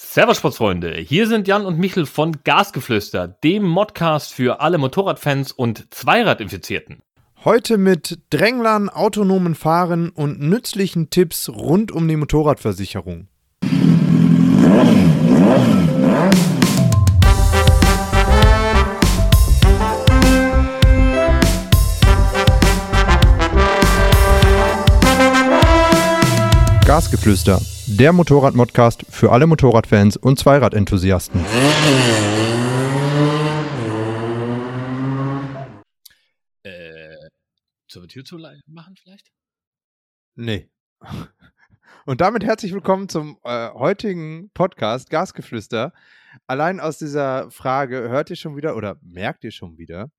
Servus Sportsfreunde, hier sind Jan und Michel von Gasgeflüster, dem Modcast für alle Motorradfans und Zweiradinfizierten. Heute mit Dränglern, autonomen Fahren und nützlichen Tipps rund um die Motorradversicherung. Gasgeflüster, der Motorrad-Modcast für alle Motorradfans und Zweiradenthusiasten. Äh, zur Tür zu machen vielleicht? Nee. Und damit herzlich willkommen zum äh, heutigen Podcast Gasgeflüster. Allein aus dieser Frage hört ihr schon wieder oder merkt ihr schon wieder,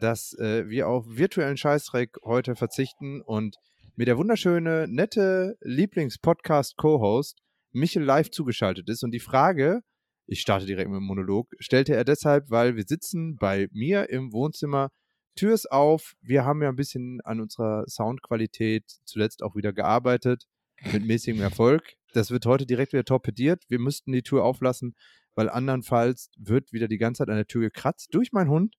dass äh, wir auf virtuellen Scheißdreck heute verzichten und mir der wunderschöne, nette Lieblings-Podcast-Co-Host Michel live zugeschaltet ist. Und die Frage, ich starte direkt mit dem Monolog, stellte er deshalb, weil wir sitzen bei mir im Wohnzimmer, Tür ist auf, wir haben ja ein bisschen an unserer Soundqualität zuletzt auch wieder gearbeitet, mit mäßigem Erfolg. Das wird heute direkt wieder torpediert. Wir müssten die Tür auflassen, weil andernfalls wird wieder die ganze Zeit an der Tür gekratzt durch meinen Hund,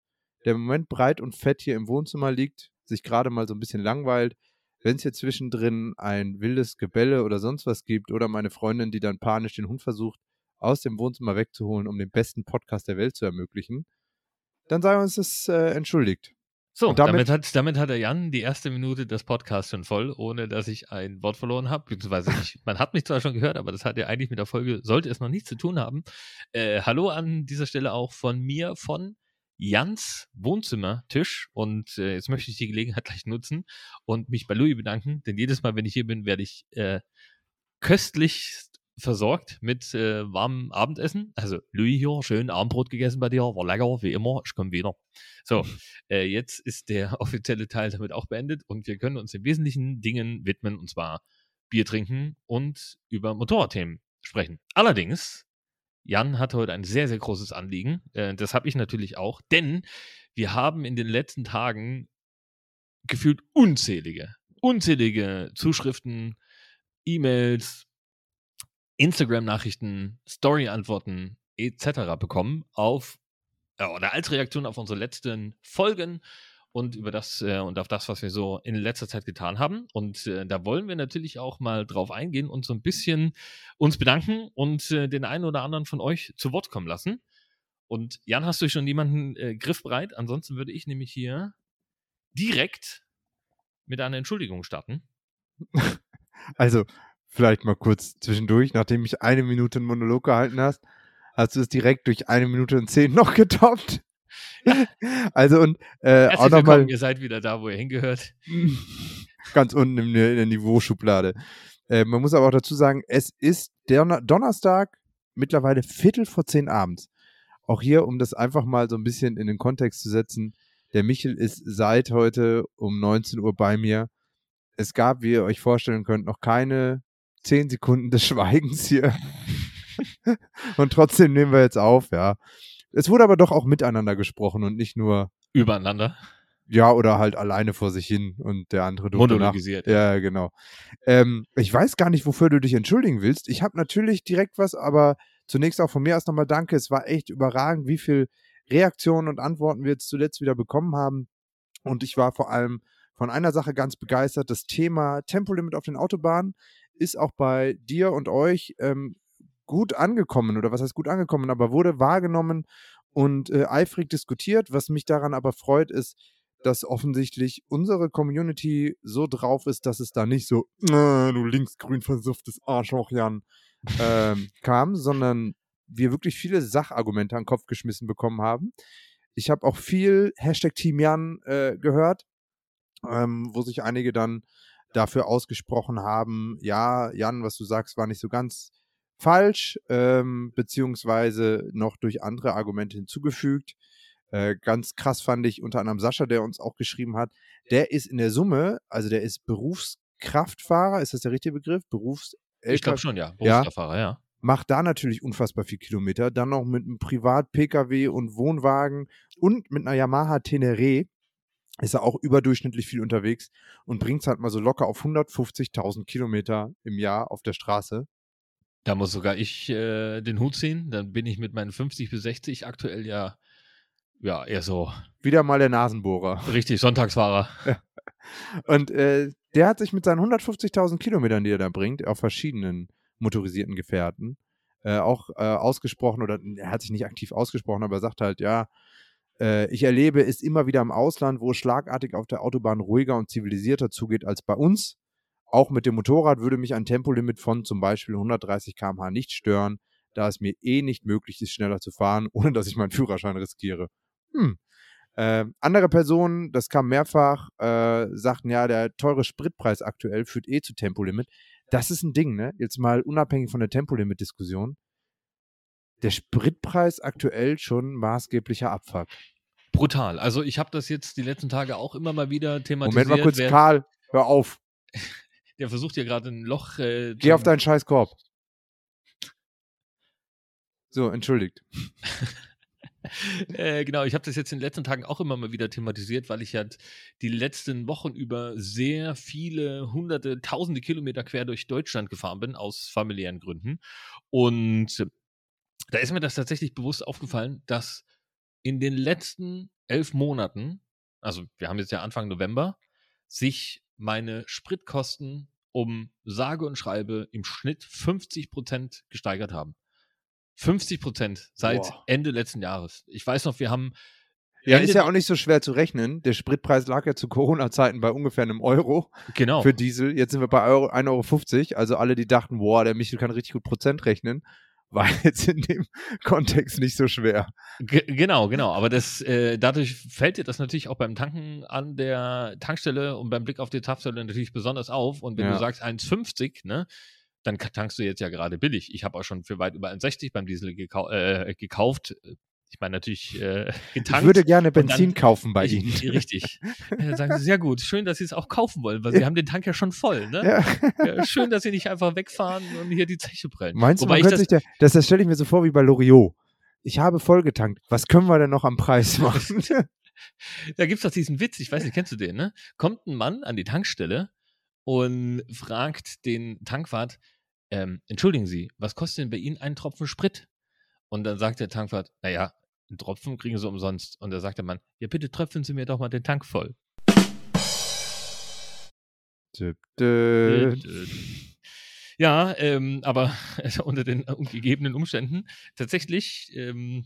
der im Moment breit und fett hier im Wohnzimmer liegt, sich gerade mal so ein bisschen langweilt wenn es hier zwischendrin ein wildes Gebelle oder sonst was gibt oder meine Freundin, die dann panisch den Hund versucht, aus dem Wohnzimmer wegzuholen, um den besten Podcast der Welt zu ermöglichen, dann sei uns das äh, entschuldigt. So, damit, damit, hat, damit hat der Jan die erste Minute des Podcasts schon voll, ohne dass ich ein Wort verloren habe. Beziehungsweise ich, man hat mich zwar schon gehört, aber das hat ja eigentlich mit der Folge, sollte es noch nichts zu tun haben. Äh, hallo an dieser Stelle auch von mir, von Jans Wohnzimmertisch. Und äh, jetzt möchte ich die Gelegenheit gleich nutzen und mich bei Louis bedanken, denn jedes Mal, wenn ich hier bin, werde ich äh, köstlich versorgt mit äh, warmem Abendessen. Also Louis hier, schön Abendbrot gegessen bei dir, war lecker, wie immer, ich komme wieder. So, äh, jetzt ist der offizielle Teil damit auch beendet und wir können uns den wesentlichen Dingen widmen, und zwar Bier trinken und über Motorradthemen sprechen. Allerdings Jan hat heute ein sehr, sehr großes Anliegen. Äh, das habe ich natürlich auch, denn wir haben in den letzten Tagen gefühlt unzählige, unzählige Zuschriften, E-Mails, Instagram-Nachrichten, Story-Antworten etc. bekommen auf äh, oder als Reaktion auf unsere letzten Folgen und über das äh, und auf das, was wir so in letzter Zeit getan haben. Und äh, da wollen wir natürlich auch mal drauf eingehen und so ein bisschen uns bedanken und äh, den einen oder anderen von euch zu Wort kommen lassen. Und Jan, hast du schon jemanden äh, griffbereit? Ansonsten würde ich nämlich hier direkt mit einer Entschuldigung starten. Also, vielleicht mal kurz zwischendurch, nachdem ich eine Minute einen Monolog gehalten hast, hast du es direkt durch eine Minute und zehn noch getoppt. also und äh, auch nochmal. Ihr seid wieder da, wo ihr hingehört. Ganz unten in der, in der Niveauschublade. Äh, man muss aber auch dazu sagen, es ist der Donnerstag, mittlerweile Viertel vor zehn abends. Auch hier, um das einfach mal so ein bisschen in den Kontext zu setzen, der Michel ist seit heute um 19 Uhr bei mir. Es gab, wie ihr euch vorstellen könnt, noch keine zehn Sekunden des Schweigens hier. Und trotzdem nehmen wir jetzt auf, ja. Es wurde aber doch auch miteinander gesprochen und nicht nur übereinander. Ja, oder halt alleine vor sich hin und der andere durfte Monologisiert. Nach. Ja, genau. Ähm, ich weiß gar nicht, wofür du dich entschuldigen willst. Ich habe natürlich direkt was, aber zunächst auch von mir erst nochmal danke. Es war echt überragend, wie viel Reaktionen und Antworten wir jetzt zuletzt wieder bekommen haben. Und ich war vor allem von einer Sache ganz begeistert. Das Thema Tempolimit auf den Autobahnen ist auch bei dir und euch ähm, gut angekommen oder was heißt gut angekommen, aber wurde wahrgenommen und äh, eifrig diskutiert. Was mich daran aber freut, ist, dass offensichtlich unsere Community so drauf ist, dass es da nicht so, äh, du linksgrün versufftes Arschloch, Jan, ähm, kam, sondern wir wirklich viele Sachargumente an den Kopf geschmissen bekommen haben. Ich habe auch viel Hashtag Team Jan äh, gehört, ähm, wo sich einige dann dafür ausgesprochen haben, ja, Jan, was du sagst, war nicht so ganz falsch, ähm, beziehungsweise noch durch andere Argumente hinzugefügt. Äh, ganz krass fand ich unter anderem Sascha, der uns auch geschrieben hat, der ist in der Summe, also der ist Berufskraftfahrer, ist das der richtige Begriff? Berufs ich glaube schon, ja. Berufskraftfahrer, ja. ja. Macht da natürlich unfassbar viel Kilometer. Dann noch mit einem Privat-Pkw und Wohnwagen und mit einer Yamaha Tenere ist er auch überdurchschnittlich viel unterwegs und bringt es halt mal so locker auf 150.000 Kilometer im Jahr auf der Straße. Da muss sogar ich äh, den Hut ziehen. Dann bin ich mit meinen 50 bis 60 aktuell ja, ja eher so. Wieder mal der Nasenbohrer. Richtig, Sonntagsfahrer. Und äh, der hat sich mit seinen 150.000 Kilometern, die er da bringt, auf verschiedenen motorisierten Gefährten, äh, auch äh, ausgesprochen, oder er hat sich nicht aktiv ausgesprochen, aber er sagt halt, ja, äh, ich erlebe es immer wieder im Ausland, wo es schlagartig auf der Autobahn ruhiger und zivilisierter zugeht als bei uns. Auch mit dem Motorrad würde mich ein Tempolimit von zum Beispiel 130 km/h nicht stören, da es mir eh nicht möglich ist, schneller zu fahren, ohne dass ich meinen Führerschein riskiere. Hm. Äh, andere Personen, das kam mehrfach, äh, sagten ja, der teure Spritpreis aktuell führt eh zu Tempolimit. Das ist ein Ding, ne? Jetzt mal unabhängig von der Tempolimit-Diskussion. Der Spritpreis aktuell schon maßgeblicher Abfuck. Brutal. Also ich habe das jetzt die letzten Tage auch immer mal wieder thematisiert. Moment mal kurz, Karl, hör auf. Der versucht hier gerade ein Loch. Äh, Geh auf deinen scheiß Korb. So, entschuldigt. äh, genau, ich habe das jetzt in den letzten Tagen auch immer mal wieder thematisiert, weil ich ja die letzten Wochen über sehr viele hunderte, tausende Kilometer quer durch Deutschland gefahren bin, aus familiären Gründen. Und da ist mir das tatsächlich bewusst aufgefallen, dass in den letzten elf Monaten, also wir haben jetzt ja Anfang November, sich meine Spritkosten um sage und schreibe im Schnitt 50 Prozent gesteigert haben. 50 Prozent seit Boah. Ende letzten Jahres. Ich weiß noch, wir haben. Ja, Ende ist ja auch nicht so schwer zu rechnen. Der Spritpreis lag ja zu Corona-Zeiten bei ungefähr einem Euro genau. für Diesel. Jetzt sind wir bei 1,50 Euro. Also alle, die dachten, boah, der Michel kann richtig gut Prozent rechnen, war jetzt in dem Kontext nicht so schwer. G genau, genau. Aber das, äh, dadurch fällt dir das natürlich auch beim Tanken an der Tankstelle und beim Blick auf die Zapfsäule natürlich besonders auf. Und wenn ja. du sagst 1,50, ne, dann tankst du jetzt ja gerade billig. Ich habe auch schon für weit über 1,60 beim Diesel gekau äh, gekauft. Ich meine natürlich äh, getankt. Ich würde gerne Benzin dann, kaufen bei ich, Ihnen. Richtig. Dann sagen Sie, sehr gut, schön, dass Sie es auch kaufen wollen, weil Sie haben den Tank ja schon voll. Ne? Ja. Ja, schön, dass Sie nicht einfach wegfahren und hier die Zeche prellen. Meinst Wobei du, man das, der, das, das stelle ich mir so vor wie bei Loriot. Ich habe voll getankt. Was können wir denn noch am Preis machen? da gibt es doch diesen Witz, ich weiß nicht, kennst du den, ne? Kommt ein Mann an die Tankstelle und fragt den Tankwart, ähm, entschuldigen Sie, was kostet denn bei Ihnen ein Tropfen Sprit? Und dann sagt der Tankwart, naja, einen Tropfen kriegen sie umsonst. Und da sagt der Mann, ja bitte tröpfeln Sie mir doch mal den Tank voll. Dö, dö. Ja, ähm, aber unter den gegebenen Umständen tatsächlich ähm,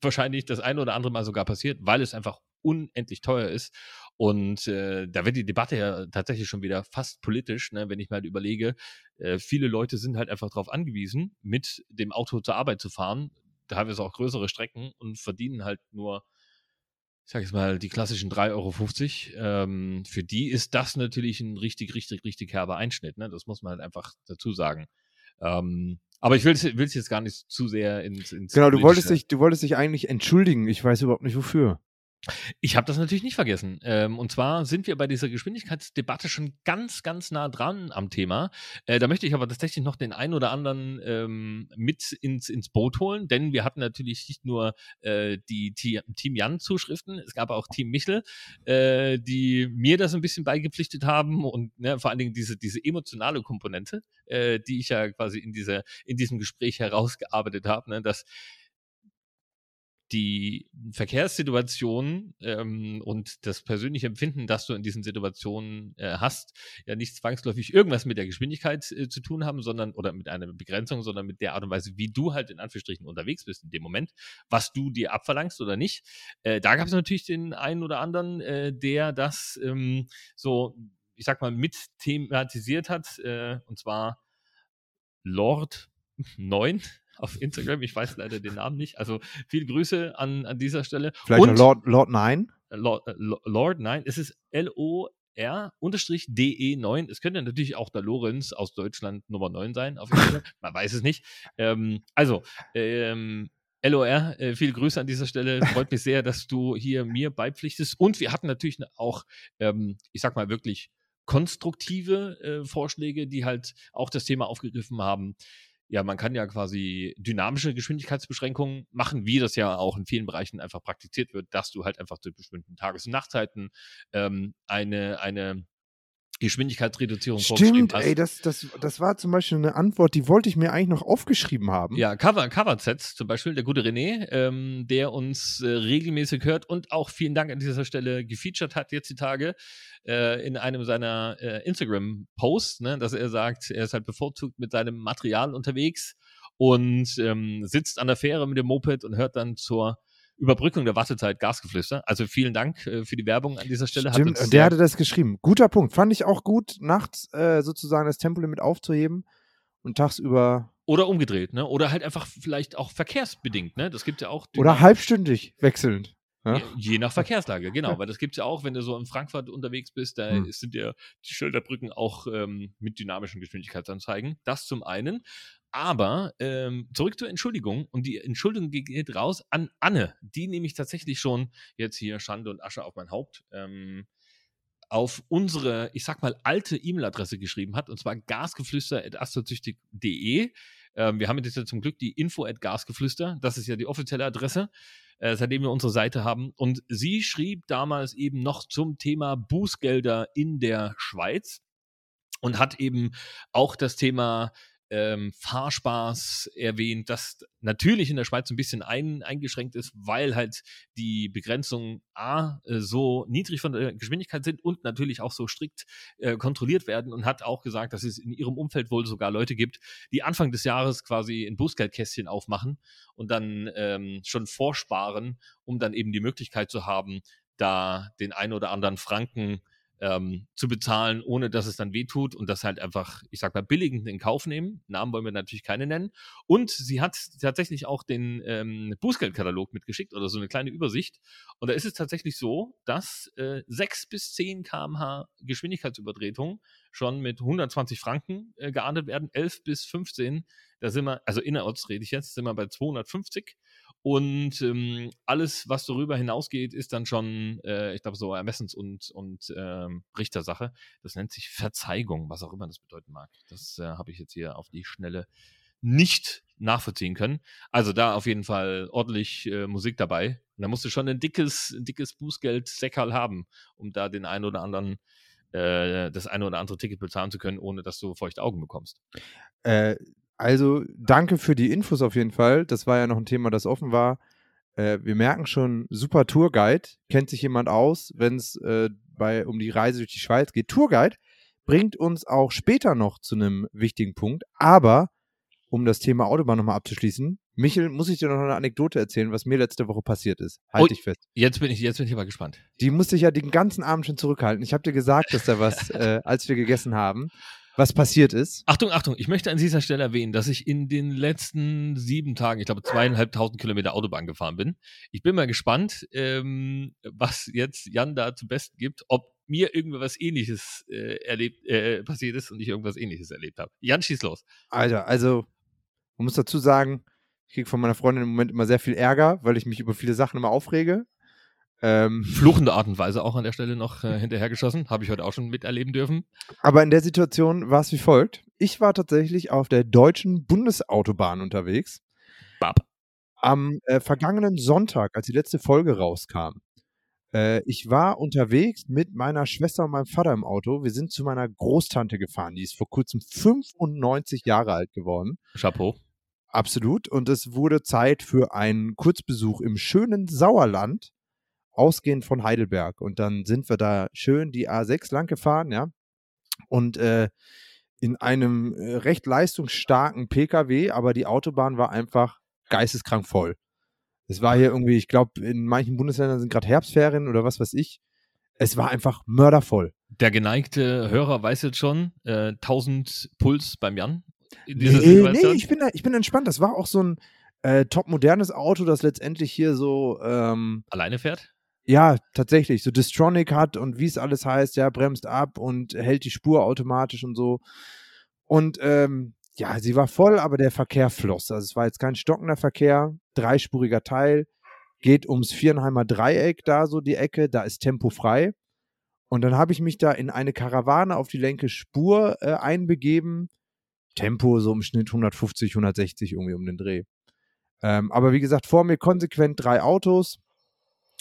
wahrscheinlich das eine oder andere Mal sogar passiert, weil es einfach unendlich teuer ist. Und äh, da wird die Debatte ja tatsächlich schon wieder fast politisch, ne, wenn ich mal überlege, äh, viele Leute sind halt einfach darauf angewiesen, mit dem Auto zur Arbeit zu fahren teilweise auch größere Strecken und verdienen halt nur, ich sag jetzt mal, die klassischen 3,50 Euro. Ähm, für die ist das natürlich ein richtig, richtig, richtig herber Einschnitt. Ne? Das muss man halt einfach dazu sagen. Ähm, aber ich will es jetzt gar nicht zu sehr ins, ins Genau, du wolltest, dich, du wolltest dich eigentlich entschuldigen. Ich weiß überhaupt nicht wofür. Ich habe das natürlich nicht vergessen. Ähm, und zwar sind wir bei dieser Geschwindigkeitsdebatte schon ganz, ganz nah dran am Thema. Äh, da möchte ich aber tatsächlich noch den einen oder anderen ähm, mit ins, ins Boot holen, denn wir hatten natürlich nicht nur äh, die Team Jan-Zuschriften, es gab auch Team Michel, äh, die mir das ein bisschen beigepflichtet haben und ne, vor allen Dingen diese, diese emotionale Komponente, äh, die ich ja quasi in, dieser, in diesem Gespräch herausgearbeitet habe, ne, dass die Verkehrssituation ähm, und das persönliche Empfinden, das du in diesen Situationen äh, hast, ja nicht zwangsläufig irgendwas mit der Geschwindigkeit äh, zu tun haben, sondern oder mit einer Begrenzung, sondern mit der Art und Weise, wie du halt in Anführungsstrichen unterwegs bist in dem Moment, was du dir abverlangst oder nicht. Äh, da gab es natürlich den einen oder anderen, äh, der das ähm, so, ich sag mal, mit thematisiert hat, äh, und zwar Lord 9 auf Instagram. Ich weiß leider den Namen nicht. Also viele Grüße an, an dieser Stelle. Vielleicht Und, Lord, Lord 9? Lord, äh, Lord 9. Es ist L-O- R-DE9. Es könnte natürlich auch der Lorenz aus Deutschland Nummer 9 sein. Man weiß es nicht. Ähm, also, ähm, LOR, äh, viele Grüße an dieser Stelle. Freut mich sehr, dass du hier mir beipflichtest. Und wir hatten natürlich auch, ähm, ich sag mal, wirklich konstruktive äh, Vorschläge, die halt auch das Thema aufgegriffen haben ja, man kann ja quasi dynamische Geschwindigkeitsbeschränkungen machen, wie das ja auch in vielen Bereichen einfach praktiziert wird, dass du halt einfach zu bestimmten Tages- und Nachtzeiten ähm, eine, eine Geschwindigkeitsreduzierung vorgeschrieben Stimmt, ey, das, das, das war zum Beispiel eine Antwort, die wollte ich mir eigentlich noch aufgeschrieben haben. Ja, Cover, Cover-Sets zum Beispiel, der gute René, ähm, der uns äh, regelmäßig hört und auch vielen Dank an dieser Stelle gefeatured hat jetzt die Tage äh, in einem seiner äh, Instagram-Posts, ne, dass er sagt, er ist halt bevorzugt mit seinem Material unterwegs und ähm, sitzt an der Fähre mit dem Moped und hört dann zur Überbrückung der Wartezeit Gasgeflüster. Also vielen Dank äh, für die Werbung an dieser Stelle. Stimmt, und der hatte das geschrieben. Guter Punkt. Fand ich auch gut, nachts äh, sozusagen das Tempolimit aufzuheben und tagsüber oder umgedreht, ne? Oder halt einfach vielleicht auch verkehrsbedingt, ne? Das gibt ja auch oder halbstündig wechselnd. Ja? Je, je nach Verkehrslage, genau. Weil das gibt es ja auch, wenn du so in Frankfurt unterwegs bist, da Hm. sind ja die Schilderbrücken auch ähm, mit dynamischen Geschwindigkeitsanzeigen. Das zum einen. Aber ähm, zurück zur Entschuldigung. Und die Entschuldigung geht raus an Anne, die nämlich tatsächlich schon jetzt hier Schande und Asche auf mein Haupt. Ähm, auf unsere, ich sag mal, alte E-Mail-Adresse geschrieben hat, und zwar gasgeflüster.astrozüchtig.de. Ähm, wir haben jetzt ja zum Glück die info at gasgeflüster, das ist ja die offizielle Adresse, äh, seitdem wir unsere Seite haben. Und sie schrieb damals eben noch zum Thema Bußgelder in der Schweiz und hat eben auch das Thema ähm, Fahrspaß erwähnt, das natürlich in der Schweiz ein bisschen ein, eingeschränkt ist, weil halt die Begrenzungen A äh, so niedrig von der Geschwindigkeit sind und natürlich auch so strikt äh, kontrolliert werden und hat auch gesagt, dass es in ihrem Umfeld wohl sogar Leute gibt, die Anfang des Jahres quasi ein Bußgeldkästchen aufmachen und dann ähm, schon vorsparen, um dann eben die Möglichkeit zu haben, da den ein oder anderen Franken ähm, zu bezahlen, ohne dass es dann wehtut und das halt einfach, ich sag mal, billigend in Kauf nehmen. Namen wollen wir natürlich keine nennen. Und sie hat tatsächlich auch den ähm, Bußgeldkatalog mitgeschickt oder so eine kleine Übersicht. Und da ist es tatsächlich so, dass äh, 6 bis 10 km/h Geschwindigkeitsübertretung schon mit 120 Franken äh, geahndet werden. 11 bis 15, da sind wir, also innerorts rede ich jetzt, sind wir bei 250. Und ähm, alles, was darüber hinausgeht, ist dann schon, äh, ich glaube, so Ermessens- und, und ähm, Richtersache. Das nennt sich Verzeigung, was auch immer das bedeuten mag. Das äh, habe ich jetzt hier auf die Schnelle nicht nachvollziehen können. Also da auf jeden Fall ordentlich äh, Musik dabei. Und da musst du schon ein dickes, ein dickes Bußgeld-Säckerl haben, um da den einen oder anderen, äh, das eine oder andere Ticket bezahlen zu können, ohne dass du feuchte Augen bekommst. Äh, also danke für die Infos auf jeden Fall. Das war ja noch ein Thema, das offen war. Äh, wir merken schon, super Tourguide. Kennt sich jemand aus, wenn es äh, bei um die Reise durch die Schweiz geht. Tourguide bringt uns auch später noch zu einem wichtigen Punkt. Aber um das Thema Autobahn nochmal abzuschließen, Michel, muss ich dir noch eine Anekdote erzählen, was mir letzte Woche passiert ist. Halt Ui. dich fest. Jetzt bin ich, jetzt bin ich aber gespannt. Die musste ich ja den ganzen Abend schon zurückhalten. Ich habe dir gesagt, dass da was, äh, als wir gegessen haben, was passiert ist. Achtung, Achtung, ich möchte an dieser Stelle erwähnen, dass ich in den letzten sieben Tagen, ich glaube, zweieinhalbtausend Kilometer Autobahn gefahren bin. Ich bin mal gespannt, ähm, was jetzt Jan da zum Besten gibt, ob mir irgendwie was ähnliches äh, erlebt, äh, passiert ist und ich irgendwas ähnliches erlebt habe. Jan, schieß los. Alter, also, man muss dazu sagen, ich kriege von meiner Freundin im Moment immer sehr viel Ärger, weil ich mich über viele Sachen immer aufrege. Ähm, Fluchende Art und Weise auch an der Stelle noch äh, hinterhergeschossen. Habe ich heute auch schon miterleben dürfen. aber in der Situation war es wie folgt. Ich war tatsächlich auf der deutschen Bundesautobahn unterwegs. Bab. Am äh, vergangenen Sonntag, als die letzte Folge rauskam. Äh, ich war unterwegs mit meiner Schwester und meinem Vater im Auto. Wir sind zu meiner Großtante gefahren. Die ist vor kurzem 95 Jahre alt geworden. Chapeau. Absolut. Und es wurde Zeit für einen Kurzbesuch im schönen Sauerland, ausgehend von Heidelberg. Und dann sind wir da schön die A6 lang gefahren, ja. Und äh, in einem äh, recht leistungsstarken Pkw, aber die Autobahn war einfach geisteskrank voll. Es war hier irgendwie, ich glaube, in manchen Bundesländern sind gerade Herbstferien oder was weiß ich. Es war einfach mördervoll. Der geneigte Hörer weiß jetzt schon, äh, 1000 Puls beim Jan. Nee, nee, ich bin, ich bin entspannt. Das war auch so ein äh, top modernes Auto, das letztendlich hier so ähm, Alleine fährt? Ja, tatsächlich. So Distronic hat und wie es alles heißt, ja, bremst ab und hält die Spur automatisch und so. Und ähm, ja, sie war voll, aber der Verkehr floss. Also es war jetzt kein stockender Verkehr, dreispuriger Teil, geht ums Vierenheimer Dreieck da so die Ecke, da ist Tempo frei. Und dann habe ich mich da in eine Karawane auf die linke Spur äh, einbegeben. Tempo so im Schnitt 150, 160 irgendwie um den Dreh. Ähm, aber wie gesagt, vor mir konsequent drei Autos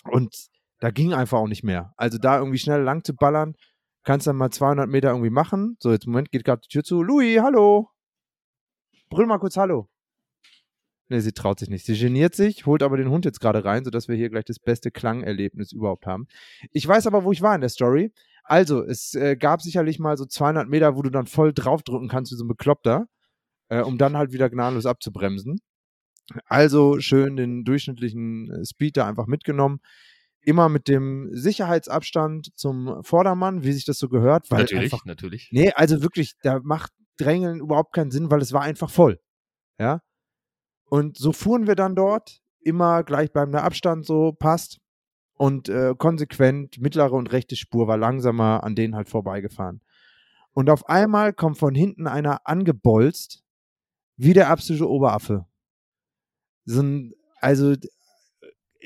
und da ging einfach auch nicht mehr. Also da irgendwie schnell lang zu ballern, kannst dann mal 200 Meter irgendwie machen. So, jetzt im Moment geht gerade die Tür zu. Louis, hallo. Brüll mal kurz Hallo. Ne, sie traut sich nicht. Sie geniert sich, holt aber den Hund jetzt gerade rein, sodass wir hier gleich das beste Klangerlebnis überhaupt haben. Ich weiß aber, wo ich war in der Story. Also, es äh, gab sicherlich mal so 200 Meter, wo du dann voll draufdrücken kannst wie so ein Bekloppter, äh, um dann halt wieder gnadenlos abzubremsen. Also schön den durchschnittlichen äh, Speed da einfach mitgenommen. Immer mit dem Sicherheitsabstand zum Vordermann, wie sich das so gehört. Weil natürlich, einfach, natürlich. Nee, also wirklich, da macht Drängeln überhaupt keinen Sinn, weil es war einfach voll. Ja. Und so fuhren wir dann dort, immer gleichbleibender Abstand, so passt. Und äh, konsequent, mittlere und rechte Spur war langsamer an denen halt vorbeigefahren. Und auf einmal kommt von hinten einer angebolzt, wie der absolute Oberaffe. So ein, also,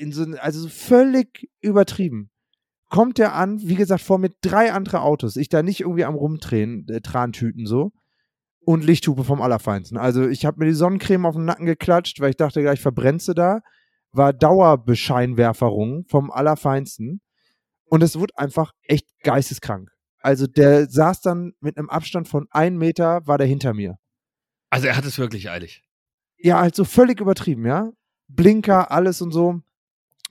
in so also völlig übertrieben. Kommt der an, wie gesagt, vor mit drei andere Autos. Ich da nicht irgendwie am Rumdrehen, äh, Trantüten so und Lichthupe vom Allerfeinsten. Also ich habe mir die Sonnencreme auf den Nacken geklatscht, weil ich dachte gleich verbrennst du da. War Dauerbescheinwerferung vom Allerfeinsten. Und es wurde einfach echt geisteskrank. Also der saß dann mit einem Abstand von einem Meter, war der hinter mir. Also er hat es wirklich eilig. Ja, halt so völlig übertrieben, ja. Blinker, alles und so.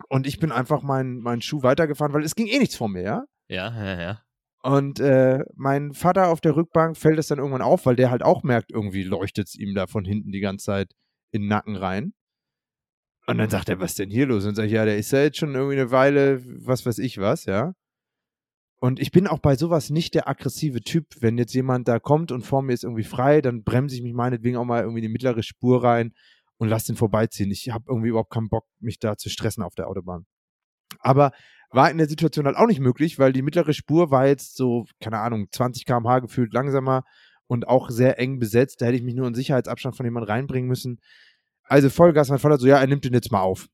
Und ich bin einfach meinen mein Schuh weitergefahren, weil es ging eh nichts vor mir, ja. Ja, ja, ja. Und äh, mein Vater auf der Rückbank fällt es dann irgendwann auf, weil der halt auch merkt, irgendwie leuchtet es ihm da von hinten die ganze Zeit in den Nacken rein. Und dann sagt er, was ist denn hier los? Und sag ich, ja, der ist ja jetzt schon irgendwie eine Weile, was weiß ich was, ja. Und ich bin auch bei sowas nicht der aggressive Typ. Wenn jetzt jemand da kommt und vor mir ist irgendwie frei, dann bremse ich mich meinetwegen auch mal irgendwie in die mittlere Spur rein und lasse den vorbeiziehen. Ich habe irgendwie überhaupt keinen Bock, mich da zu stressen auf der Autobahn. Aber war in der Situation halt auch nicht möglich, weil die mittlere Spur war jetzt so, keine Ahnung, 20 km/h gefühlt langsamer und auch sehr eng besetzt. Da hätte ich mich nur in Sicherheitsabstand von jemandem reinbringen müssen. Also Vollgas, mein Vater so, ja, er nimmt den jetzt mal auf.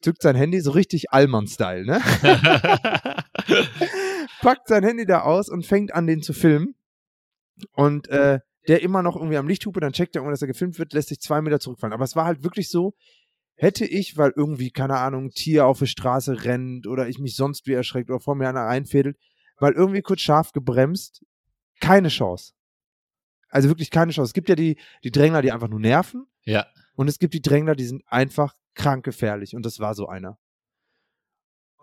Zückt sein Handy, so richtig Allmann-Style, ne? Packt sein Handy da aus und fängt an, den zu filmen. Und äh, der immer noch irgendwie am Lichthupe, dann checkt er irgendwann, dass er gefilmt wird, lässt sich zwei Meter zurückfallen. Aber es war halt wirklich so, Hätte ich, weil irgendwie, keine Ahnung, ein Tier auf der Straße rennt oder ich mich sonst wie erschreckt oder vor mir einer reinfädelt, weil irgendwie kurz scharf gebremst, keine Chance. Also wirklich keine Chance. Es gibt ja die, die Drängler, die einfach nur nerven. Ja. Und es gibt die Drängler, die sind einfach krank gefährlich. Und das war so einer.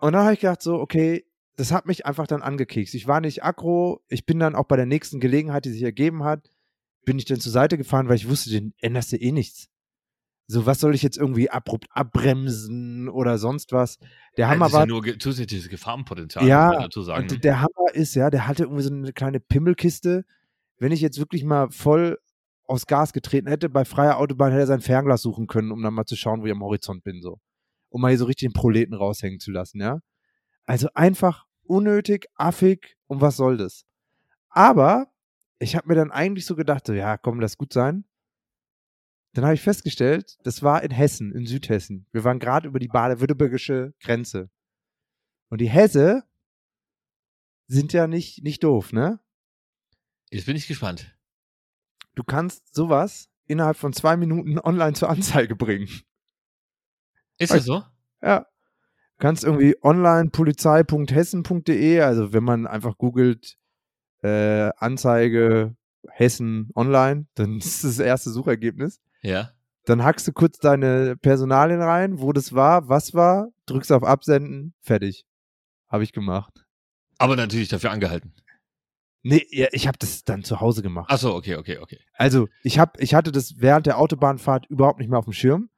Und dann habe ich gedacht, so, okay, das hat mich einfach dann angekekst. Ich war nicht aggro. Ich bin dann auch bei der nächsten Gelegenheit, die sich ergeben hat, bin ich dann zur Seite gefahren, weil ich wusste, den änderst du eh nichts. So, was soll ich jetzt irgendwie abrupt abbremsen oder sonst was? Der Hammer das ist war. ja nur zusätzliches Gefahrenpotenzial, Ja, dazu sagen. Und ne? der Hammer ist ja, der hatte irgendwie so eine kleine Pimmelkiste. Wenn ich jetzt wirklich mal voll aufs Gas getreten hätte, bei freier Autobahn hätte er sein Fernglas suchen können, um dann mal zu schauen, wo ich am Horizont bin, so. Um mal hier so richtig den Proleten raushängen zu lassen, ja. Also einfach unnötig, affig und was soll das? Aber ich habe mir dann eigentlich so gedacht, so, ja, komm, lass gut sein. Dann habe ich festgestellt, das war in Hessen, in Südhessen. Wir waren gerade über die baden-württembergische Grenze. Und die Hesse sind ja nicht, nicht doof, ne? Jetzt bin ich gespannt. Du kannst sowas innerhalb von zwei Minuten online zur Anzeige bringen. Ist das so? Ja. Du kannst irgendwie online polizei.hessen.de, also wenn man einfach googelt, äh, Anzeige Hessen online, dann ist das, erste Suchergebnis. Ja. Dann hackst du kurz deine Personalien rein, wo das war, was war, drückst auf Absenden, fertig. Habe ich gemacht. Aber natürlich dafür angehalten. Nee, ja, ich habe das dann zu Hause gemacht. Achso, okay, okay, okay. Also, ich, hab, ich hatte das während der Autobahnfahrt überhaupt nicht mehr auf dem Schirm.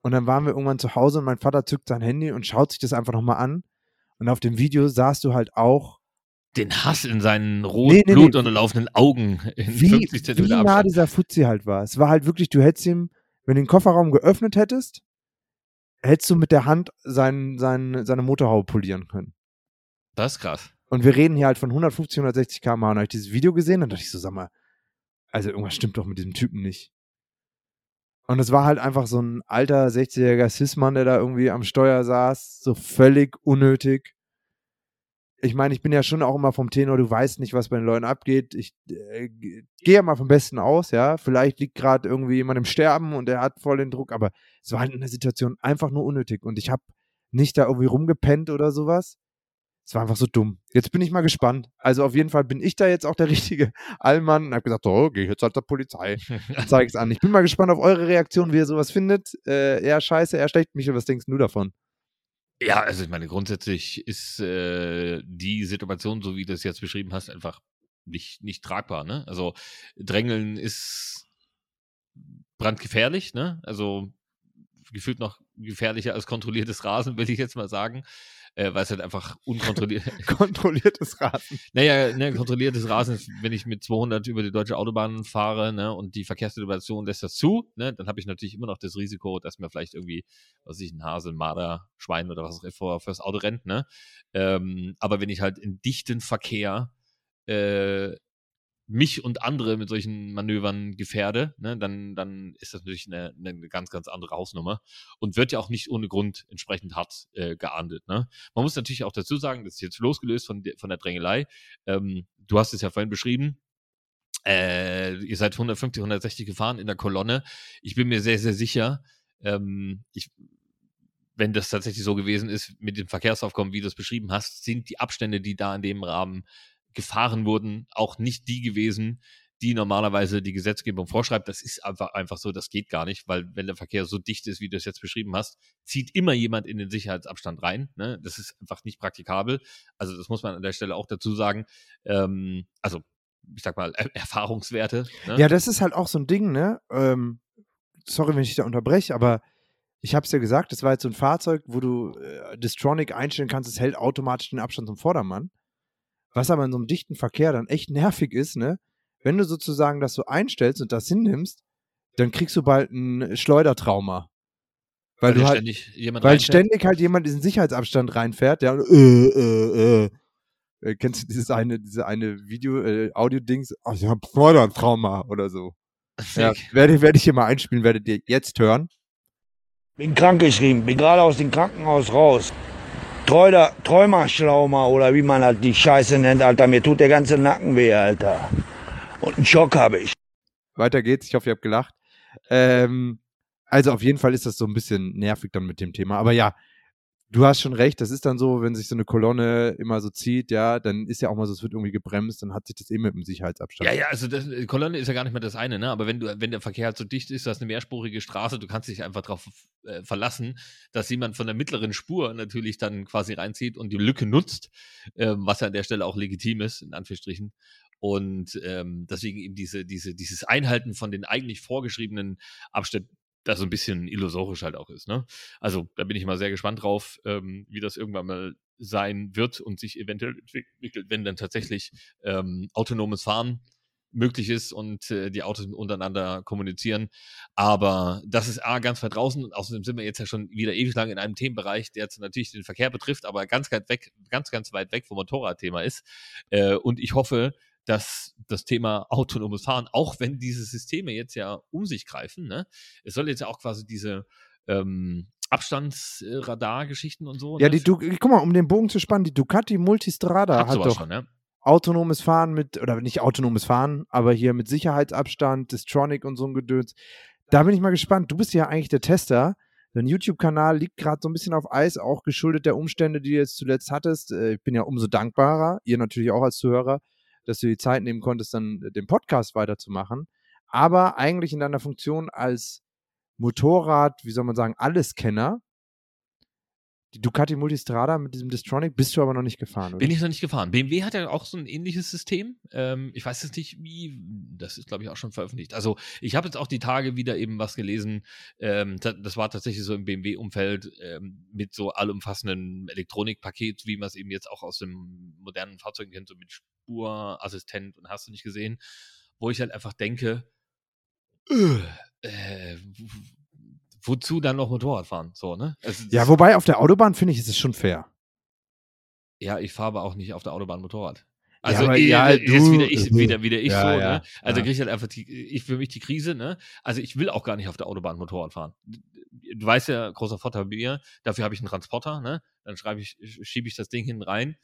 Und dann waren wir irgendwann zu Hause und mein Vater zückt sein Handy und schaut sich das einfach nochmal an. Und auf dem Video sahst du halt auch, Den Hass in seinen rot Nee, nee, nee. Blut unterlaufenden Augen in wie, 50 wie Zentimeter nah Abstand. dieser Fuzzi halt war. Es war halt wirklich, du hättest ihm, wenn du den Kofferraum geöffnet hättest, hättest du mit der Hand sein, sein, seine Motorhaube polieren können. Das ist krass. Und wir reden hier halt von 150, 160 km/h. Und dann habe ich dieses Video gesehen und dachte ich so, sag mal, also irgendwas stimmt doch mit diesem Typen nicht. Und es war halt einfach so ein alter 60-jähriger Cis-Mann, der da irgendwie am Steuer saß, so völlig unnötig. Ich meine, ich bin ja schon auch immer vom Tenor, du weißt nicht, was bei den Leuten abgeht. Ich äh, gehe ja mal vom Besten aus, ja. Vielleicht liegt gerade irgendwie jemand im Sterben und der hat voll den Druck, aber es war halt in der Situation einfach nur unnötig. Und ich habe nicht da irgendwie rumgepennt oder sowas, Es war einfach so dumm. Jetzt bin ich mal gespannt. Also auf jeden Fall bin ich da jetzt auch der richtige Allmann und habe gesagt, oh, gehe jetzt halt zur Polizei zeige es an. Ich bin mal gespannt auf eure Reaktion, wie ihr sowas findet. Äh, eher scheiße, eher schlecht. Michael, was denkst du davon? Ja, also ich meine, grundsätzlich ist äh, die Situation, so wie du es jetzt beschrieben hast, einfach nicht, nicht tragbar. Ne? Also Drängeln ist brandgefährlich, ne? Also gefühlt noch gefährlicher als kontrolliertes Rasen, will ich jetzt mal sagen äh, weil es halt einfach unkontrolliert. Kontrolliertes Rasen. Naja, ne, kontrolliertes Rasen, wenn ich mit 200 über die deutsche Autobahn fahre ne, und die Verkehrssituation lässt das zu, ne, dann habe ich natürlich immer noch das Risiko, dass mir vielleicht irgendwie, was ich, ein Hase, ein Marder, Schwein oder was auch immer fürs Auto rennt. Ne? Ähm, aber wenn ich halt in dichten Verkehr äh, mich und andere mit solchen Manövern gefährde, ne, dann, dann ist das natürlich eine, eine ganz, ganz andere Hausnummer und wird ja auch nicht ohne Grund entsprechend hart äh, geahndet. Ne? Man muss natürlich auch dazu sagen, das ist jetzt losgelöst von, von der Drängelei. Ähm, du hast es ja vorhin beschrieben. Äh, ihr seid 150, 160 gefahren in der Kolonne. Ich bin mir sehr, sehr sicher, ähm, ich, wenn das tatsächlich so gewesen ist mit dem Verkehrsaufkommen, wie du es beschrieben hast, sind die Abstände, die da in dem Rahmen gefahren wurden, auch nicht die gewesen, die normalerweise die Gesetzgebung vorschreibt. Das ist einfach, einfach so, das geht gar nicht, weil wenn der Verkehr so dicht ist, wie du es jetzt beschrieben hast, zieht immer jemand in den Sicherheitsabstand rein. Ne? Das ist einfach nicht praktikabel. Also das muss man an der Stelle auch dazu sagen. Ähm, also ich sag mal, er Erfahrungswerte. Ne? Ja, das ist halt auch so ein Ding, ne? Ähm, sorry, wenn ich da unterbreche, aber ich habe es ja gesagt, das war jetzt so ein Fahrzeug, wo du äh, Distronic einstellen kannst, es hält automatisch den Abstand zum Vordermann. Was aber in so einem dichten Verkehr dann echt nervig ist, ne? Wenn du sozusagen das so einstellst und das hinnimmst, dann kriegst du bald ein Schleudertrauma. Weil, weil du halt, ständig weil ständig halt jemand diesen Sicherheitsabstand reinfährt, der äh, äh, äh. äh kennst du dieses eine, diese eine Video, äh, Audio-Dings? Oh, ich hab Schleudertrauma oder so. Ja, werde, werde ich hier mal einspielen, werdet ihr jetzt hören. Bin krankgeschrieben, bin gerade aus dem Krankenhaus raus. Träumer, Träumerschlaumer oder wie man halt die Scheiße nennt, Alter. Mir tut der ganze Nacken weh, Alter. Und einen Schock habe ich. Weiter geht's. Ich hoffe, ihr habt gelacht. Ähm, also auf jeden Fall ist das so ein bisschen nervig dann mit dem Thema. Aber ja, du hast schon recht, das ist dann so, wenn sich so eine Kolonne immer so zieht, ja, dann ist ja auch mal so, es wird irgendwie gebremst, dann hat sich das eben eh mit dem Sicherheitsabstand. Ja, ja, also das, die Kolonne ist ja gar nicht mehr das eine, ne? Aber wenn du, wenn der Verkehr halt so dicht ist, das ist eine mehrspurige Straße, du kannst dich einfach darauf äh, verlassen, dass jemand von der mittleren Spur natürlich dann quasi reinzieht und die Lücke nutzt, äh, was ja an der Stelle auch legitim ist, in Anführungsstrichen. Und ähm, deswegen eben diese, diese, dieses Einhalten von den eigentlich vorgeschriebenen Abständen das so ein bisschen illusorisch halt auch ist. Ne? Also da bin ich mal sehr gespannt drauf, ähm, wie das irgendwann mal sein wird und sich eventuell entwickelt, wenn dann tatsächlich ähm, autonomes Fahren möglich ist und äh, die Autos untereinander kommunizieren. Aber das ist A, ganz weit draußen und außerdem sind wir jetzt ja schon wieder ewig lang in einem Themenbereich, der jetzt natürlich den Verkehr betrifft, aber ganz, ganz weg, ganz, ganz weit weg vom Motorradthema ist. Äh, und ich hoffe, dass das Thema autonomes Fahren, auch wenn diese Systeme jetzt ja um sich greifen, ne? es soll jetzt ja auch quasi diese ähm, Abstandsradar-Geschichten und so. Ja, ne? die du guck mal, um den Bogen zu spannen, die Ducati Multistrada hat, hat doch schon, ja? autonomes Fahren mit, oder nicht autonomes Fahren, aber hier mit Sicherheitsabstand, Distronic und so ein Gedöns. Da bin ich mal gespannt. Du bist ja eigentlich der Tester. Dein YouTube-Kanal liegt gerade so ein bisschen auf Eis, auch geschuldet der Umstände, die du jetzt zuletzt hattest. Äh, ich bin ja umso dankbarer, ihr natürlich auch als Zuhörer, dass du die Zeit nehmen konntest, dann äh, den Podcast weiterzumachen. Aber eigentlich in deiner Funktion als Motorrad, wie soll man sagen, Alleskenner. Die Ducati Multistrada mit diesem Distronic bist du aber noch nicht gefahren, oder? Bin ich noch nicht gefahren. BMW hat ja auch so ein ähnliches System. Ähm, ich weiß jetzt nicht, wie, das ist, glaube ich, auch schon veröffentlicht. Also, ich habe jetzt auch die Tage wieder eben was gelesen. Ähm, das war tatsächlich so im BMW-Umfeld ähm, mit so allumfassenden Elektronikpaket, wie man es eben jetzt auch aus dem modernen Fahrzeugen kennt, so mit Spurassistent und hast du nicht gesehen, wo ich halt einfach denke, äh, wozu dann noch Motorrad fahren? So, ne? Also, ja, wobei auf der Autobahn finde ich, ist es schon fair. Ja, ich fahre aber auch nicht auf der Autobahn Motorrad. Also ja, eh, ja, jetzt du, wieder ich, wieder, wieder ich ja, so, ne? Also ja. kriege ich halt einfach die, ich für mich die Krise, ne? Also ich will auch gar nicht auf der Autobahn Motorrad fahren. Du weißt ja, großer Vorteil bei mir, dafür habe ich einen Transporter, ne? Dann schreibe ich, schiebe ich das Ding hinten rein,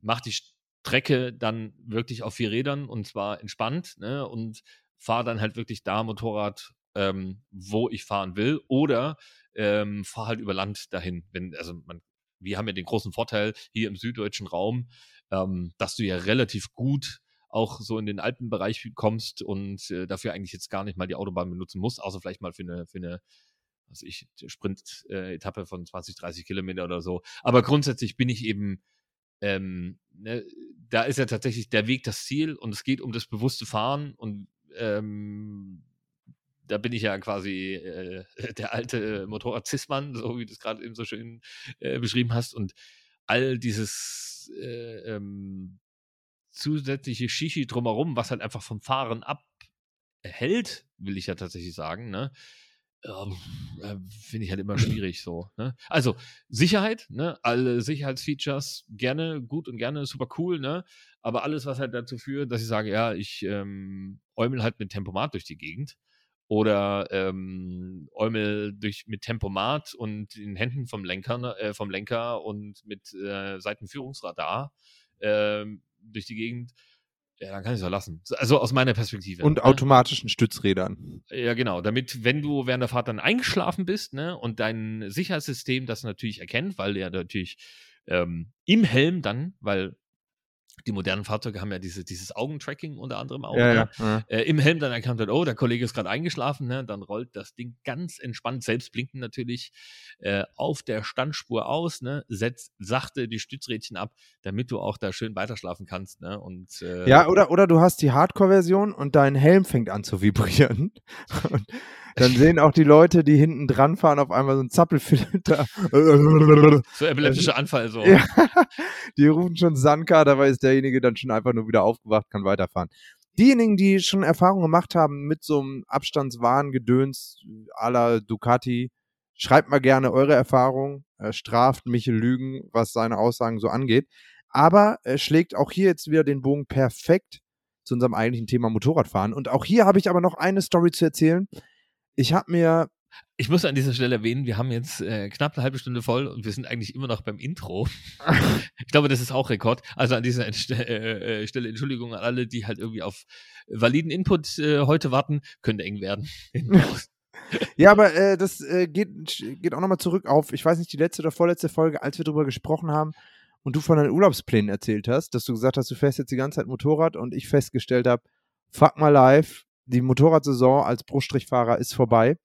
mach die Strecke dann wirklich auf vier Rädern und zwar entspannt, ne? Und fahre dann halt wirklich da Motorrad, ähm, wo ich fahren will oder ähm, fahre halt über Land dahin. Wenn, also man wir haben ja den großen Vorteil hier im süddeutschen Raum, ähm, dass du ja relativ gut auch so in den Alpenbereich kommst und äh, dafür eigentlich jetzt gar nicht mal die Autobahn benutzen musst, außer vielleicht mal für eine, für eine also ich Sprint-Etappe von 20, 30 Kilometer oder so. Aber grundsätzlich bin ich eben, ähm, ne, da ist ja tatsächlich der Weg das Ziel und es geht um das bewusste Fahren und ähm, da bin ich ja quasi äh, der alte Motorrad-Cis-Mann, so wie du es gerade eben so schön äh, beschrieben hast. Und all dieses äh, ähm, zusätzliche Shishi drumherum, was halt einfach vom Fahren abhält, will ich ja tatsächlich sagen, ne? Ähm, äh, Finde ich halt immer schwierig so. Ne? Also Sicherheit, ne? alle Sicherheitsfeatures gerne gut und gerne super cool, ne? aber alles, was halt dazu führt, dass ich sage, ja, ich ähm, äumel halt mit Tempomat durch die Gegend oder ähm, äumel durch, mit Tempomat und in Händen vom Lenker, äh, vom Lenker und mit äh, Seitenführungsradar äh, durch die Gegend, ja, dann kann ich es ja lassen. Also aus meiner Perspektive. Und ne? automatischen Stützrädern. Ja, genau. Damit, wenn du während der Fahrt dann eingeschlafen bist, ne, und dein Sicherheitssystem das natürlich erkennt, weil der natürlich ähm, im Helm dann, weil die modernen Fahrzeuge haben ja diese, dieses Augentracking unter anderem auch. Ja, ne? ja, ja. Äh, Im Helm dann erkannt wird, oh, der Kollege ist gerade eingeschlafen, ne? dann rollt das Ding ganz entspannt, selbst blinken natürlich, äh, auf der Standspur aus, ne? setzt sachte die Stützrädchen ab, damit du auch da schön weiterschlafen kannst. Ne? Und, äh, Ja, oder, oder du hast die Hardcore-Version und dein Helm fängt an zu vibrieren. Und dann sehen auch die Leute, die hinten dran fahren, auf einmal so ein Zappelfilter. so epileptischer Anfall so. Ja, die rufen schon Sanka, dabei ist derjenige dann schon einfach nur wieder aufgewacht, kann weiterfahren. Diejenigen, die schon Erfahrung gemacht haben mit so einem Abstandswarngedöns à la Ducati, schreibt mal gerne eure Erfahrung, äh, straft Michel Lügen, was seine Aussagen so angeht. Aber er schlägt auch hier jetzt wieder den Bogen perfekt zu unserem eigentlichen Thema Motorradfahren. Und auch hier habe ich aber noch eine Story zu erzählen. Ich habe mir Ich muss an dieser Stelle erwähnen, wir haben jetzt äh, knapp eine halbe Stunde voll und wir sind eigentlich immer noch beim Intro. ich glaube, das ist auch Rekord. Also an dieser St äh, äh, Stelle Entschuldigung an alle, die halt irgendwie auf validen Input äh, heute warten. Könnte eng werden. Ja, aber äh, das äh, geht, geht auch nochmal zurück auf, ich weiß nicht, die letzte oder vorletzte Folge, als wir darüber gesprochen haben und du von deinen Urlaubsplänen erzählt hast, dass du gesagt hast, du fährst jetzt die ganze Zeit Motorrad und ich festgestellt habe, fuck my life, die Motorradsaison als Bruststrichfahrer ist vorbei.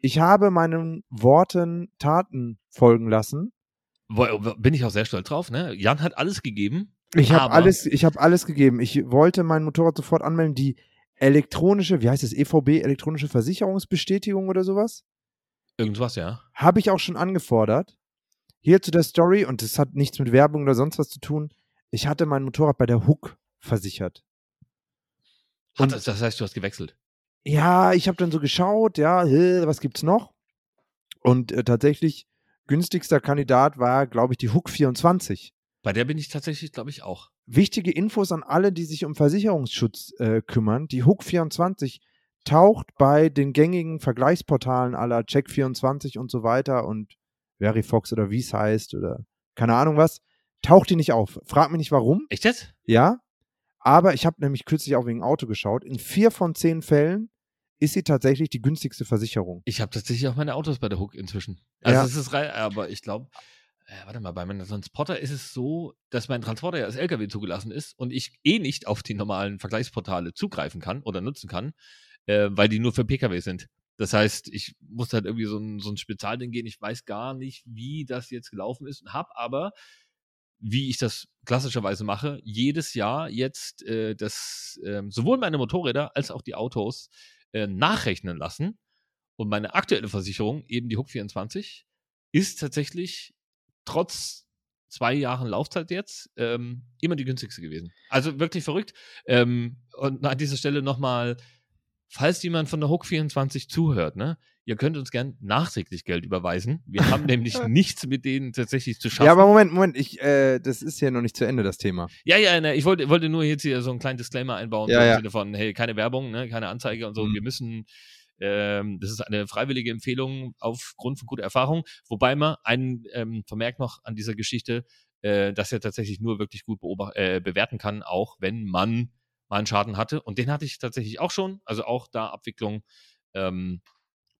Ich habe meinen Worten Taten folgen lassen. Bin ich auch sehr stolz drauf. Ne? Jan hat alles gegeben. Ich habe alles, ich habe alles gegeben. Ich wollte mein Motorrad sofort anmelden. Die elektronische, wie heißt es, EVB, elektronische Versicherungsbestätigung oder sowas? Irgendwas, ja. Habe ich auch schon angefordert. Hier zu der Story, und das hat nichts mit Werbung oder sonst was zu tun. Ich hatte mein Motorrad bei der Hook versichert. Und- das, das heißt, du hast gewechselt. Ja, ich habe dann so geschaut, ja, was gibt's noch? Und äh, tatsächlich günstigster Kandidat war, glaube ich, die Hook 24. Bei der bin ich tatsächlich, glaube ich, auch. Wichtige Infos an alle, die sich um Versicherungsschutz äh, kümmern. Die Hook 24 taucht bei den gängigen Vergleichsportalen aller Check24 und so weiter und Verifox oder wie es heißt oder keine Ahnung was, taucht die nicht auf. Frag mich nicht warum. Echt jetzt? Ja, aber ich habe nämlich kürzlich auch wegen Auto geschaut. In vier von zehn Fällen ist sie tatsächlich die günstigste Versicherung. Ich habe tatsächlich auch meine Autos bei der Hook inzwischen. Also Ja. es ist rei- aber ich glaube, äh, warte mal, bei meinem Transporter ist es so, dass mein Transporter ja als LKW zugelassen ist und ich eh nicht auf die normalen Vergleichsportale zugreifen kann oder nutzen kann, äh, weil die nur für PKW sind. Das heißt, ich muss halt irgendwie so ein, so ein Spezialding gehen. Ich weiß gar nicht, wie das jetzt gelaufen ist und habe aber, wie ich das klassischerweise mache, jedes Jahr jetzt äh, das ähm, sowohl meine Motorräder als auch die Autos äh, nachrechnen lassen. Und meine aktuelle Versicherung, eben die Hook 24, ist tatsächlich trotz zwei Jahren Laufzeit jetzt ähm, immer die günstigste gewesen. Also wirklich verrückt. Ähm, und an dieser Stelle nochmal, falls jemand von der Hook 24 zuhört, ne, ihr könnt uns gern nachträglich Geld überweisen. Wir haben nämlich nichts mit denen tatsächlich zu schaffen. Ja, aber Moment, Moment, ich, äh, das ist ja noch nicht zu Ende, das Thema. Ja, ja, ne, ich wollte, wollte nur jetzt hier so einen kleinen Disclaimer einbauen, Ja, so im ja. Sinne von, hey, keine Werbung, ne, keine Anzeige und so. Mhm. Wir müssen, ähm, das ist eine freiwillige Empfehlung aufgrund von guter Erfahrung, wobei man einen ähm, Vermerk noch an dieser Geschichte, äh, dass er tatsächlich nur wirklich gut äh, bewerten kann, auch wenn man mal einen Schaden hatte. Und den hatte ich tatsächlich auch schon, also auch da Abwicklung ähm,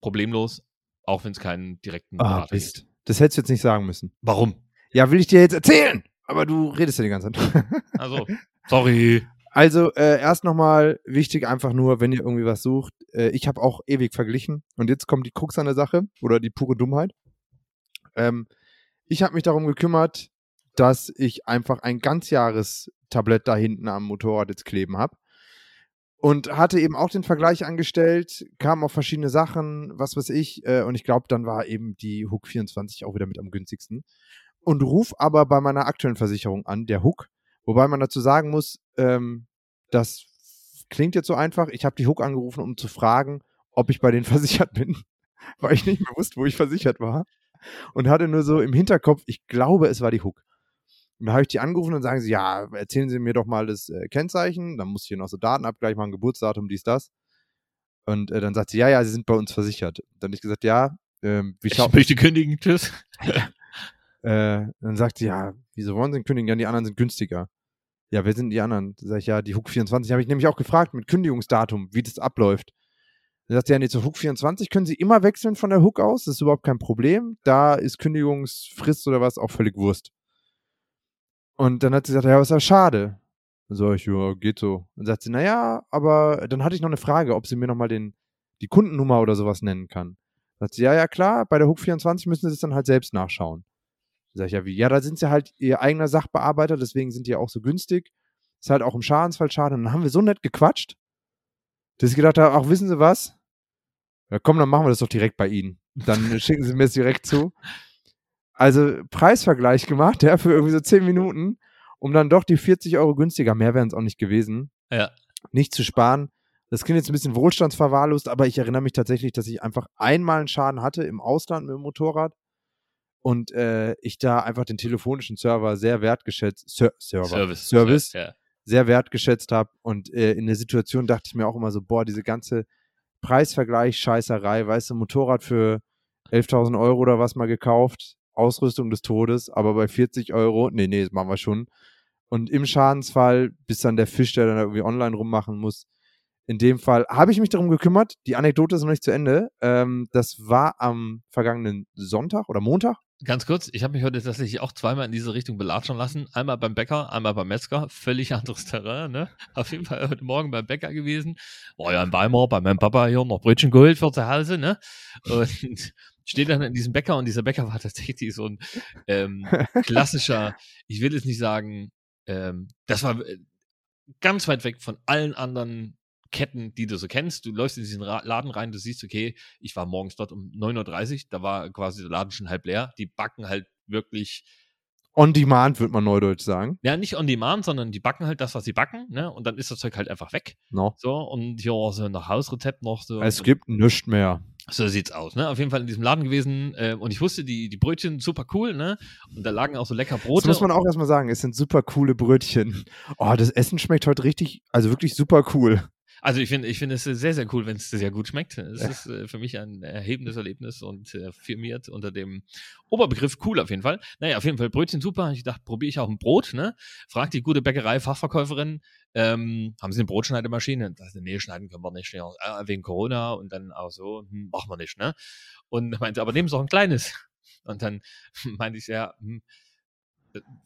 problemlos, auch wenn es keinen direkten Ah, Berater Mist. gibt. Das hättest du jetzt nicht sagen müssen. Warum? Ja, will ich dir jetzt erzählen, aber du redest ja die ganze Zeit. Also, sorry. Also äh, erst nochmal wichtig, einfach nur, wenn ihr irgendwie was sucht. Äh, ich habe auch ewig verglichen und jetzt kommt die Krux an der Sache oder die pure Dummheit. Ähm, ich habe mich darum gekümmert, dass ich einfach ein Ganzjahrestablett da hinten am Motorrad jetzt kleben habe. Und hatte eben auch den Vergleich angestellt, kamen auf verschiedene Sachen, was weiß ich. Äh, und ich glaube, dann war eben die Hook 24 auch wieder mit am günstigsten. Und ruf aber bei meiner aktuellen Versicherung an, der Hook. Wobei man dazu sagen muss, ähm, das klingt jetzt so einfach. Ich habe die Hook angerufen, um zu fragen, ob ich bei denen versichert bin, weil ich nicht mehr wusste, wo ich versichert war. Und hatte nur so im Hinterkopf, ich glaube, es war die Hook. Und da habe ich die angerufen und sagen sie, ja, erzählen Sie mir doch mal das äh, Kennzeichen. Dann muss ich hier noch so Datenabgleich machen, Geburtsdatum, dies, das. Und äh, dann sagt sie, ja, ja, Sie sind bei uns versichert. Dann habe ich gesagt, ja, ähm, wie Ich schaut. möchte kündigen, tschüss. Äh, dann sagt sie, ja, wieso wollen Sie kündigen? Ja, die anderen sind günstiger. Ja, wer sind die anderen? Sag ich, ja, die Hook 24. Habe ich nämlich auch gefragt mit Kündigungsdatum, wie das abläuft. Dann sagt sie, ja, nee, zur Hook 24 können Sie immer wechseln von der Hook aus. Das ist überhaupt kein Problem. Da ist Kündigungsfrist oder was auch völlig Wurst. Und dann hat sie gesagt, ja, was ist ja schade. Dann sag ich, ja, geht so. Dann sagt sie, naja, aber dann hatte ich noch eine Frage, ob sie mir nochmal den, die Kundennummer oder sowas nennen kann. Dann sagt sie, ja, ja, klar, bei der Hook 24 müssen sie das dann halt selbst nachschauen. Dann sag ich, ja, wie? Ja, da sind sie halt ihr eigener Sachbearbeiter, deswegen sind die ja auch so günstig. Ist halt auch im Schadensfall schade. Und dann haben wir so nett gequatscht, dass ich gedacht habe, ach, wissen Sie was? Ja, komm, dann machen wir das doch direkt bei Ihnen. Dann schicken Sie mir es direkt zu. Also Preisvergleich gemacht, ja, für irgendwie so 10 Minuten, um dann doch die 40 Euro günstiger, mehr wären es auch nicht gewesen, Ja. nicht zu sparen. Das klingt jetzt ein bisschen wohlstandsverwahrlost, aber ich erinnere mich tatsächlich, dass ich einfach einmal einen Schaden hatte im Ausland mit dem Motorrad und äh, ich da einfach den telefonischen Server sehr wertgeschätzt, Ser Server, Service. Service Ja. sehr wertgeschätzt habe und äh, in der Situation dachte ich mir auch immer so, boah, diese ganze Preisvergleich, Scheißerei, weißt du, Motorrad für 11.000 Euro oder was mal gekauft, Ausrüstung des Todes, aber bei 40 Euro, nee, nee, das machen wir schon. Und im Schadensfall, bis dann der Fisch, der dann irgendwie online rummachen muss, in dem Fall habe ich mich darum gekümmert. Die Anekdote ist noch nicht zu Ende. Ähm, das war am vergangenen Sonntag oder Montag. Ganz kurz, ich habe mich heute tatsächlich auch zweimal in diese Richtung belatschen lassen. Einmal beim Bäcker, einmal beim Metzger. Völlig anderes Terrain, ne? Auf jeden Fall heute Morgen beim Bäcker gewesen. War ja in Weimar bei meinem Papa hier noch Brötchen geholt für zu Hause, ne? Und steht dann in diesem Bäcker und dieser Bäcker war tatsächlich so ein ähm, klassischer, ich will jetzt nicht sagen, ähm, das war äh, ganz weit weg von allen anderen Ketten, die du so kennst. Du läufst in diesen Ra Laden rein, du siehst, okay, ich war morgens dort um 9.30 Uhr, da war quasi der Laden schon halb leer. Die backen halt wirklich, On Demand, würde man neudeutsch sagen. ja, nicht on demand, sondern die backen halt das, was sie backen, ne? Und dann ist das Zeug halt einfach weg. No. So, und hier so nach Hausrezept noch so. Es gibt nichts mehr. So sieht's aus, ne? Auf jeden Fall in diesem Laden gewesen. Äh, und ich wusste, die, die Brötchen super cool, ne? Und da lagen auch so lecker Das Brote. muss man auch erstmal sagen. Es sind super coole Brötchen. Oh, das Essen schmeckt heute richtig, also wirklich super cool. Also ich finde ich finde es sehr, sehr cool, wenn es sehr gut schmeckt. Es ist äh, für mich ein erhebendes Erlebnis und äh, firmiert unter dem Oberbegriff cool auf jeden Fall. Naja, auf jeden Fall Brötchen super. Ich dachte, probiere ich auch ein Brot, ne? Fragt die gute Bäckerei-Fachverkäuferin, ähm, haben Sie eine Brotschneidemaschine? Und dachte, nee, schneiden können wir nicht, ja, äh, wegen Corona und dann auch so, hm, machen wir nicht, ne? Und meinte, aber nehmen Sie auch ein kleines. Und dann meinte ich, ja, hm,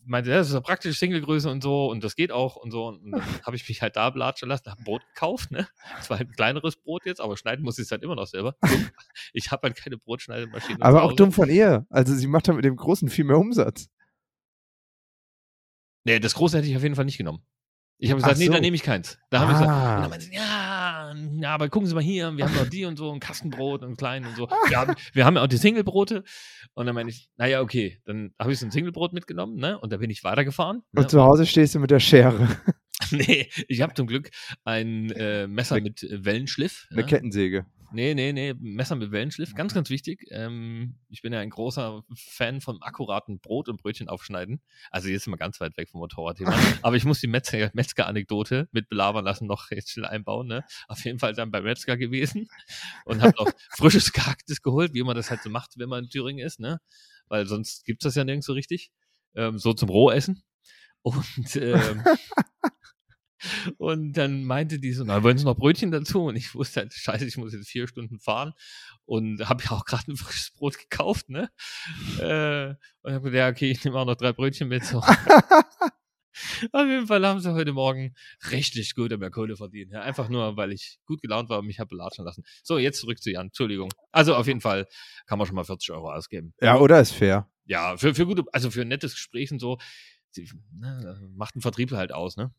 meinte, ja, das ist eine praktische Singlegröße und so und das geht auch und so. Und dann habe ich mich halt da blatschen lassen, habe ein Brot gekauft, ne? Es war halt ein kleineres Brot jetzt, aber schneiden muss ich es halt immer noch selber. Ich habe halt keine Brotschneidemaschine. Aber auch dumm von ihr. Also sie macht da mit dem Großen viel mehr Umsatz. Nee, das große hätte ich auf jeden Fall nicht genommen. Ich habe gesagt, nee, so. dann nehme ich keins. Da haben wir gesagt, Ah. und dann meinte sie, ja, ja, aber gucken Sie mal hier, wir haben noch die und so, ein Kastenbrot und klein und so. Wir haben, wir haben ja auch die Singlebrote. Und dann meine ich, naja, okay, dann habe ich so ein Singlebrot mitgenommen, ne? Und da bin ich weitergefahren. Ne? Und zu Hause stehst du mit der Schere. nee, ich habe zum Glück ein äh, Messer mit äh, Wellenschliff. Eine ne? Kettensäge. Nee, nee, nee, Messer mit Wellenschliff, ganz, ganz wichtig. Ähm, ich bin ja ein großer Fan vom akkuraten Brot und Brötchen aufschneiden. Also jetzt sind wir ganz weit weg vom Motorradthema. Aber ich muss die Metzger- Metzger-Anekdote mit belabern lassen noch jetzt schnell einbauen. Ne? Auf jeden Fall dann beim Metzger gewesen und habe noch frisches Gehacktes geholt, wie man das halt so macht, wenn man in Thüringen ist. Ne? Weil sonst gibt's das ja nirgends so richtig. Ähm, so zum Rohessen. Und ähm, Und dann meinte die so, na, wollen Sie noch Brötchen dazu? Und ich wusste halt, scheiße, ich muss jetzt vier Stunden fahren. Und habe ja auch gerade ein frisches Brot gekauft, ne? Äh, und habe gedacht, ja, okay, ich nehme auch noch drei Brötchen mit. So. Auf jeden Fall haben sie heute Morgen richtig gut mehr Kohle verdient. Ja, einfach nur, weil ich gut gelaunt war und mich habe belatschen lassen. So, jetzt zurück zu Jan. Entschuldigung. Also auf jeden Fall kann man schon mal 40 Euro ausgeben. Ja, oder ist fair. Ja, für, für gute, also für ein nettes Gespräch und so, sie, ne, macht ein Vertrieb halt aus, ne?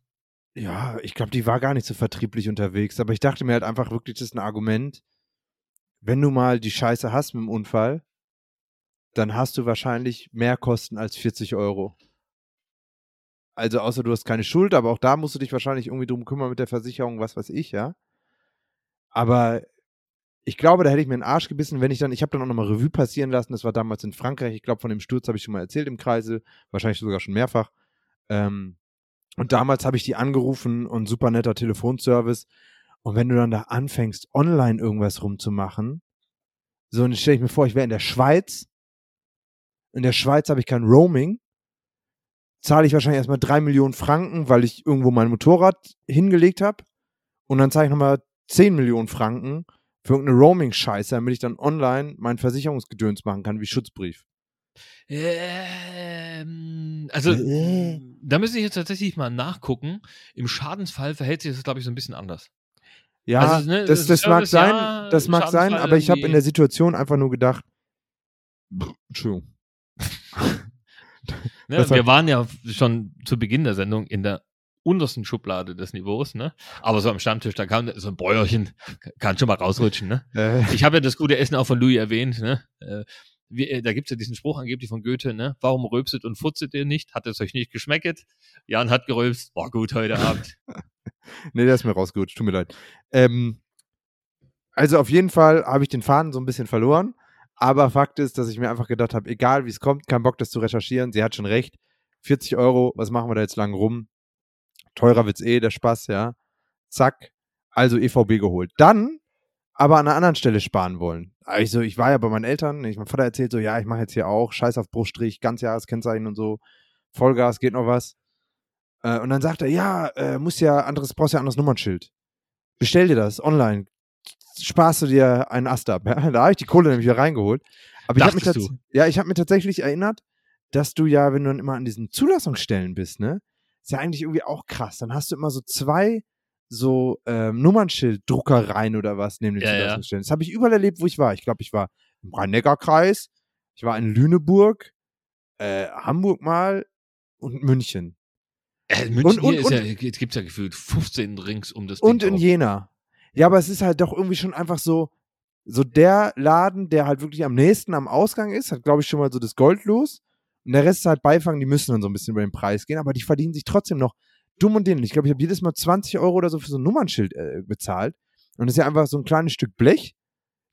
Ja, ich glaube, die war gar nicht so vertrieblich unterwegs, aber ich dachte mir halt einfach wirklich, das ist ein Argument. Wenn du mal die Scheiße hast mit dem Unfall, dann hast du wahrscheinlich mehr Kosten als 40 Euro. Also außer du hast keine Schuld, aber auch da musst du dich wahrscheinlich irgendwie drum kümmern mit der Versicherung, was weiß ich, ja. Aber ich glaube, da hätte ich mir einen Arsch gebissen, wenn ich dann, ich habe dann auch nochmal Revue passieren lassen, das war damals in Frankreich, ich glaube, von dem Sturz habe ich schon mal erzählt im Kreisel, wahrscheinlich sogar schon mehrfach. Ähm, und damals habe ich die angerufen und super netter Telefonservice. Und wenn du dann da anfängst, online irgendwas rumzumachen, so, und stelle ich mir vor, ich wäre in der Schweiz. In der Schweiz habe ich kein Roaming. Zahle ich wahrscheinlich erstmal drei Millionen Franken, weil ich irgendwo mein Motorrad hingelegt habe. Und dann zahle ich nochmal zehn Millionen Franken für irgendeine Roaming-Scheiße, damit ich dann online mein Versicherungsgedöns machen kann, wie Schutzbrief. Ähm, also, Äh. da müsste ich jetzt tatsächlich mal nachgucken. Im Schadensfall verhält sich das, glaube ich, so ein bisschen anders. Ja, Also, ne, das, das mag Service, sein, ja, das mag sein, aber ich habe in der Situation einfach nur gedacht, Entschuldigung. Ne? Das Wir waren ja schon zu Beginn der Sendung in der untersten Schublade des Niveaus, ne? Aber so am Stammtisch, da kam so ein Bäuerchen, kann schon mal rausrutschen, ne? Äh, Ich habe ja das gute Essen auch von Louis erwähnt, ne? Wie, äh, da gibt's ja diesen Spruch angeblich von Goethe, ne? Warum rülpset und futzet ihr nicht? Hat es euch nicht geschmecket? Jan hat gerülpst, war gut heute Abend. nee, der ist mir rausgerutscht, tut mir leid. Ähm, also auf jeden Fall habe ich den Faden so ein bisschen verloren, aber Fakt ist, dass ich mir einfach gedacht habe, egal wie es kommt, kein Bock, das zu recherchieren, sie hat schon recht. 40 Euro, was machen wir da jetzt lang rum? Teurer wird's eh, der Spaß, ja. Zack, also EVB geholt. Dann aber an einer anderen Stelle sparen wollen. Also ich war ja bei meinen Eltern, ich, mein Vater erzählt so, ja, ich mache jetzt hier auch Scheiß auf Bruchstrich, Ganzjahreskennzeichen und so, Vollgas, geht noch was. Äh, und dann sagt er, ja, äh, muss ja anderes, brauchst ja anderes Nummernschild. Bestell dir das online. Sparst du dir einen Ast ab. Ja? Da habe ich die Kohle nämlich wieder reingeholt. Aber ich habe mich, tats- ja, ich hab mir tatsächlich erinnert, dass du ja, wenn du dann immer an diesen Zulassungsstellen bist, ne, ist ja eigentlich irgendwie auch krass. Dann hast du immer so zwei so ähm, Nummernschilddruckereien oder was neben den Ja, ja. Das habe ich überall erlebt, wo ich war. Ich glaube, ich war im Rhein-Neckar-Kreis, ich war in Lüneburg, äh, Hamburg mal und München. Äh, München Und- und- ist ja, jetzt gibt's ja gefühlt 15 Rings um das Und Ding in rum. Jena. Ja, aber es ist halt doch irgendwie schon einfach so, so der Laden, der halt wirklich am nächsten am Ausgang ist, hat, glaube ich, schon mal so das Gold los. Und der Rest ist halt Beifang, die müssen dann so ein bisschen über den Preis gehen, aber die verdienen sich trotzdem noch dumm und dämlich. Ich glaube, ich habe jedes Mal 20 Euro oder so für so ein Nummernschild äh, bezahlt. Und das ist ja einfach so ein kleines Stück Blech.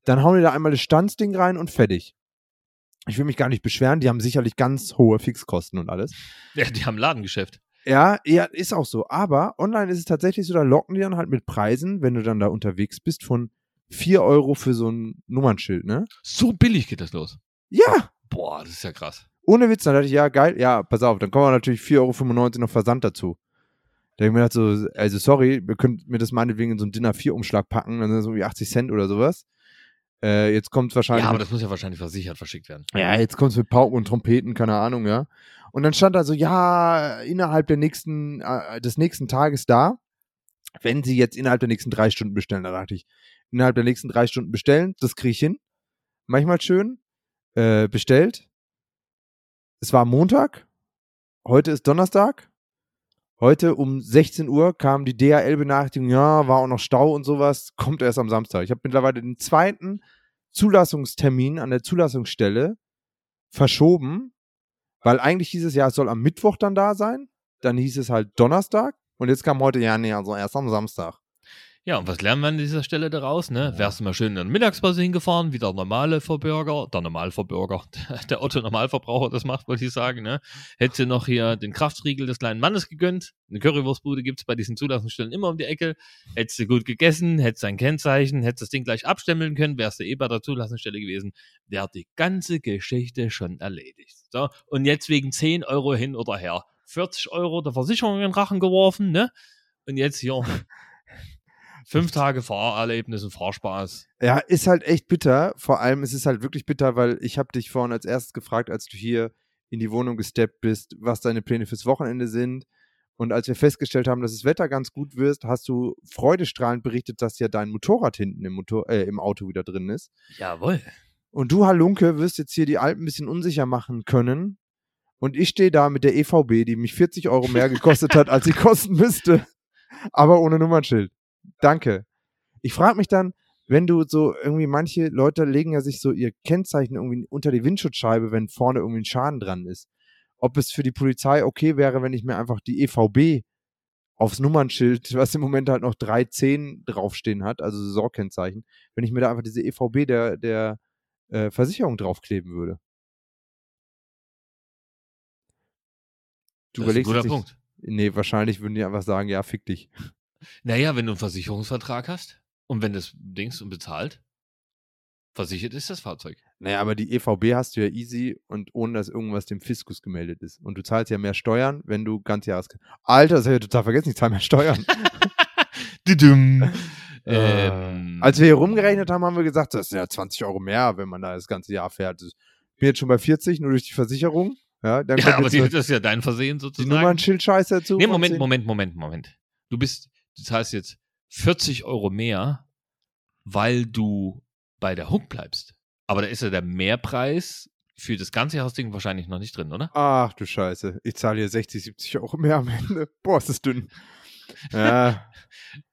Dann hauen die da einmal das Stanzding rein und fertig. Ich will mich gar nicht beschweren, die haben sicherlich ganz hohe Fixkosten und alles. Ja, die haben Ladengeschäft. Ja, ja, ist auch so. Aber online ist es tatsächlich so, da locken die dann halt mit Preisen, wenn du dann da unterwegs bist, von 4 Euro für so ein Nummernschild, ne? So billig geht das los. Ja, Boah, das ist ja krass. ohne Witz. Dann dachte ich, ja, geil, ja, pass auf, dann kommen wir natürlich 4,95 Euro noch Versand dazu. Da hab ich mir gedacht, so, also sorry, ihr könnt mir das meinetwegen in so einen Dinner 4-Umschlag packen, dann sind das so wie 80 Cent oder sowas. Äh, jetzt kommt wahrscheinlich. Ja, aber das muss ja wahrscheinlich versichert verschickt werden. Ja, jetzt kommt's mit Pauken und Trompeten, keine Ahnung, ja. Und dann stand da so, ja, innerhalb der nächsten, äh, des nächsten Tages da, wenn Sie jetzt innerhalb der nächsten drei Stunden bestellen. Da dachte ich, innerhalb der nächsten drei Stunden bestellen, das kriege ich hin. Manchmal schön. Äh, bestellt. Es war Montag. Heute ist Donnerstag. Heute um 16 Uhr kam die DHL-Benachrichtigung, ja, war auch noch Stau und sowas, kommt erst am Samstag. Ich habe mittlerweile den zweiten Zulassungstermin an der Zulassungsstelle verschoben, weil eigentlich hieß es ja, es soll am Mittwoch dann da sein. Dann hieß es halt Donnerstag. Und jetzt kam heute, ja, nee, also erst am Samstag. Ja, und was lernen wir an dieser Stelle daraus? Ne? Wärst du mal schön in der Mittagspause hingefahren, wie der normale Verbürger, der Normalverbürger, der Otto-Normalverbraucher das macht, wollte ich sagen. Ne? Hätte noch hier den Kraftriegel des kleinen Mannes gegönnt. Eine Currywurstbude gibt's bei diesen Zulassungsstellen immer um die Ecke. Hättest du gut gegessen, hättest dein Kennzeichen, hättest das Ding gleich abstemmeln können, wärst du eh bei der Zulassungsstelle gewesen, wäre die ganze Geschichte schon erledigt. So, und jetzt wegen 10 Euro hin oder her. 40 Euro der Versicherung in den Rachen geworfen, ne? Und jetzt hier. Fünf Tage Fahrerlebnis und Fahrspaß. Ja, ist halt echt bitter. Vor allem ist es halt wirklich bitter, weil ich habe dich vorhin als erstes gefragt, als du hier in die Wohnung gesteppt bist, was deine Pläne fürs Wochenende sind. Und als wir festgestellt haben, dass das Wetter ganz gut wird, hast du freudestrahlend berichtet, dass ja dein Motorrad hinten im, Motor äh, im Auto wieder drin ist. Jawohl. Und du, Halunke, wirst jetzt hier die Alpen ein bisschen unsicher machen können. Und ich stehe da mit der EVB, die mich 40 Euro mehr gekostet hat, als sie kosten müsste. Aber ohne Nummernschild. Danke. Ich frage mich dann, wenn du so irgendwie, manche Leute legen ja sich so ihr Kennzeichen irgendwie unter die Windschutzscheibe, wenn vorne irgendwie ein Schaden dran ist. Ob es für die Polizei okay wäre, wenn ich mir einfach die EVB aufs Nummernschild, was im Moment halt noch 310 draufstehen hat, also Saisonкennzeichen, wenn ich mir da einfach diese EVB der, der äh, Versicherung draufkleben würde. Du Das ist ein überlegst guter nicht- Punkt. Nee, wahrscheinlich würden die einfach sagen, ja, fick dich. Naja, wenn du einen Versicherungsvertrag hast und wenn das Dings und bezahlt, versichert ist das Fahrzeug. Naja, aber die EVB hast du ja easy und ohne dass irgendwas dem Fiskus gemeldet ist. Und du zahlst ja mehr Steuern, wenn du ganz Jahres. Alter, das habe ich total vergessen, ich zahle mehr Steuern. Äh, ähm, Als wir hier rumgerechnet haben, haben wir gesagt, das sind ja 20 Euro mehr, wenn man da das ganze Jahr fährt. Ich bin jetzt schon bei 40, nur durch die Versicherung. Ja, dann ja, aber die, das ist ja dein Versehen die sozusagen. Nummernschildscheiße dazu. Nee, Moment, 10. Moment, Moment, Moment. Du bist, du zahlst jetzt 40 Euro mehr, weil du bei der Hook bleibst. Aber da ist ja der Mehrpreis für das ganze Hausding wahrscheinlich noch nicht drin, oder? Ach du Scheiße. Ich zahle hier 60, 70 Euro mehr am Ende. Boah, ist das dünn. Ja,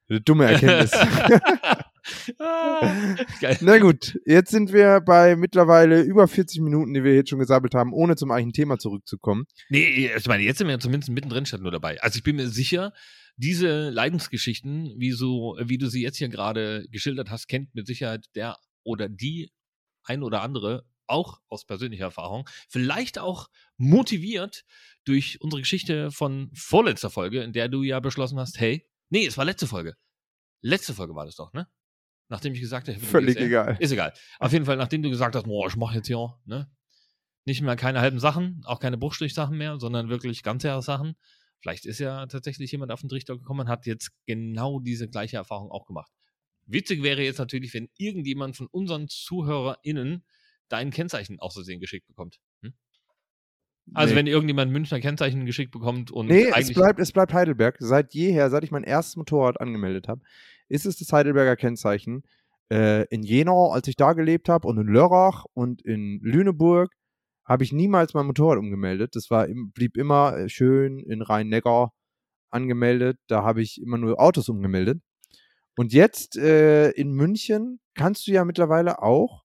eine dumme Erkenntnis. Na gut, jetzt sind wir bei mittlerweile über 40 Minuten, die wir jetzt schon gesammelt haben, ohne zum eigentlichen Thema zurückzukommen. Nee, ich meine, jetzt sind wir zumindest mittendrin statt nur dabei. Also ich bin mir sicher, diese Leidensgeschichten, wie, so, wie du sie jetzt hier gerade geschildert hast, kennt mit Sicherheit der oder die ein oder andere auch aus persönlicher Erfahrung. Vielleicht auch motiviert durch unsere Geschichte von vorletzter Folge, in der du ja beschlossen hast, hey, nee, es war letzte Folge. Letzte Folge war das doch, ne? Nachdem ich gesagt habe, Völlig ist, äh, egal. Ist egal. Auf jeden Fall, nachdem du gesagt hast, boah, ich mache jetzt hier, ne? Nicht mehr keine halben Sachen, auch keine Bruchstrichsachen mehr, sondern wirklich ganze Sachen. Vielleicht ist ja tatsächlich jemand auf den Trichter gekommen und hat jetzt genau diese gleiche Erfahrung auch gemacht. Witzig wäre jetzt natürlich, wenn irgendjemand von unseren ZuhörerInnen dein Kennzeichen aus Versehen geschickt bekommt. Hm? Also nee. wenn irgendjemand Münchner Kennzeichen geschickt bekommt und Nee, es bleibt, es bleibt Heidelberg. Seit jeher, seit ich mein erstes Motorrad angemeldet habe, ist es das Heidelberger Kennzeichen. Äh, in Jena, als ich da gelebt habe, und in Lörrach und in Lüneburg habe ich niemals mein Motorrad umgemeldet. Das war, blieb immer äh, schön in Rhein-Neckar angemeldet. Da habe ich immer nur Autos umgemeldet. Und jetzt äh, in München kannst du ja mittlerweile auch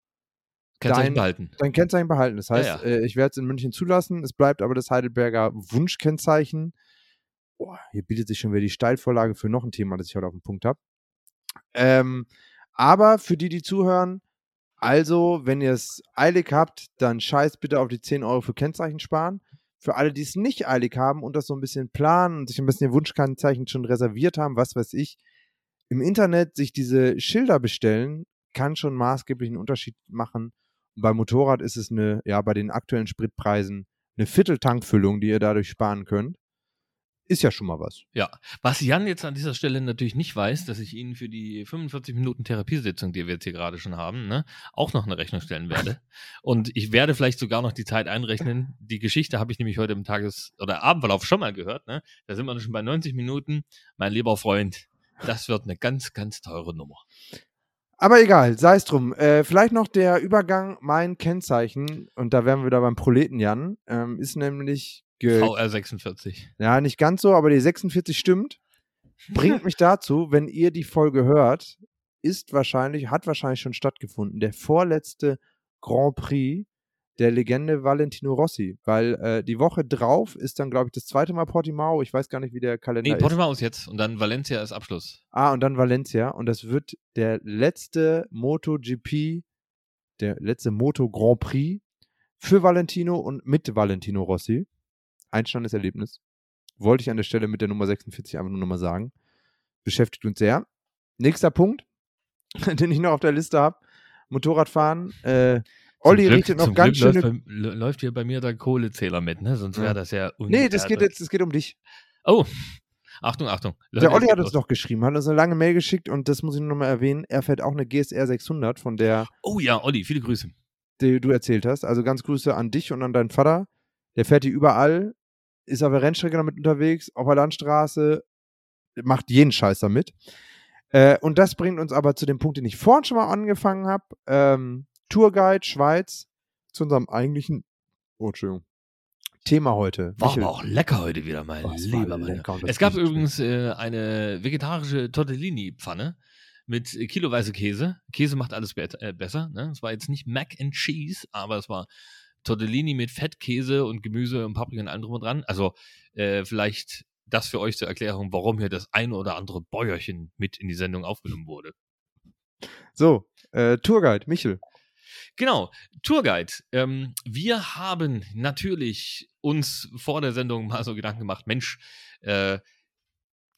Kennzeichen dein- behalten. dein Kennzeichen behalten. Das heißt, Ja, ja. Äh, ich werde es in München zulassen. Es bleibt aber das Heidelberger Wunschkennzeichen. Boah, hier bietet sich schon wieder die Steilvorlage für noch ein Thema, das ich heute auf dem Punkt habe. Ähm, aber für die, die zuhören, also, wenn ihr es eilig habt, dann scheiß bitte auf die 10 Euro für Kennzeichen sparen. Für alle, die es nicht eilig haben und das so ein bisschen planen und sich ein bisschen ihr Wunschkennzeichen schon reserviert haben, was weiß ich, im Internet sich diese Schilder bestellen, kann schon maßgeblichen Unterschied machen. Und beim Motorrad ist es eine, ja, bei den aktuellen Spritpreisen eine Vierteltankfüllung, die ihr dadurch sparen könnt. Ist ja schon mal was. Ja, was Jan jetzt an dieser Stelle natürlich nicht weiß, dass ich Ihnen für die 45 Minuten Therapiesitzung, die wir jetzt hier gerade schon haben, ne, auch noch eine Rechnung stellen werde. Und ich werde vielleicht sogar noch die Zeit einrechnen. Die Geschichte habe ich nämlich heute im Tages- oder Abendverlauf schon mal gehört. Ne? Da sind wir schon bei 90 Minuten. Mein lieber Freund, das wird eine ganz, ganz teure Nummer. Aber egal, sei es drum. Äh, vielleicht noch der Übergang, mein Kennzeichen, und da wären wir da beim Proleten Jan, ähm, ist nämlich, ge VR46. ja, nicht ganz so, aber die 46 stimmt. Bringt mich dazu, wenn ihr die Folge hört, ist wahrscheinlich, hat wahrscheinlich schon stattgefunden, der vorletzte Grand Prix der Legende Valentino Rossi, weil äh, die Woche drauf ist dann, glaube ich, das zweite Mal Portimao. Ich weiß gar nicht, wie der Kalender Nee, ist. Portimao ist jetzt und dann Valencia ist Abschluss. Ah, und dann Valencia. Und das wird der letzte MotoGP, der letzte Moto Grand Prix für Valentino und mit Valentino Rossi. Einsteigendes Erlebnis. Wollte ich an der Stelle mit der Nummer 46 einfach nur nochmal sagen. Beschäftigt uns sehr. Nächster Punkt, den ich noch auf der Liste habe. Motorradfahren. Äh, Olli Glück- richtet noch ganz Glück schöne. läuft, bei, lä- läuft hier bei mir der Kohlezähler mit, ne? Sonst wäre das ja Nee, das geht jetzt, das geht um dich. Oh. Achtung, Achtung. Der Leute, Olli es hat uns los. noch geschrieben, hat uns eine lange Mail geschickt und das muss ich nur noch mal erwähnen. Er fährt auch eine GSR 600, von der Oh ja, Olli, viele Grüße. die du erzählt hast. Also ganz Grüße an dich und an deinen Vater. Der fährt die überall, ist auf der Rennstrecke damit unterwegs, auf der Landstraße, macht jeden Scheiß damit. Äh, und das bringt uns aber zu dem Punkt, den ich vorhin schon mal angefangen habe. Ähm, Tourguide Schweiz zu unserem eigentlichen, oh, Entschuldigung, Thema heute. War Michel, aber auch lecker heute wieder, mein Oh, lieber Mann. Es gab übrigens äh, eine vegetarische Tortellini-Pfanne mit äh, kiloweise Käse. Käse macht alles be äh, besser. Ne? Es war jetzt nicht Mac and Cheese, aber es war Tortellini mit Fett, Käse und Gemüse und Paprika und allem drum und dran. Also äh, vielleicht das für euch zur Erklärung, warum hier das eine oder andere Bäuerchen mit in die Sendung aufgenommen wurde. So, äh, Tourguide, Michel. Genau, Tourguide. Ähm, wir haben natürlich uns vor der Sendung mal so Gedanken gemacht, Mensch, äh,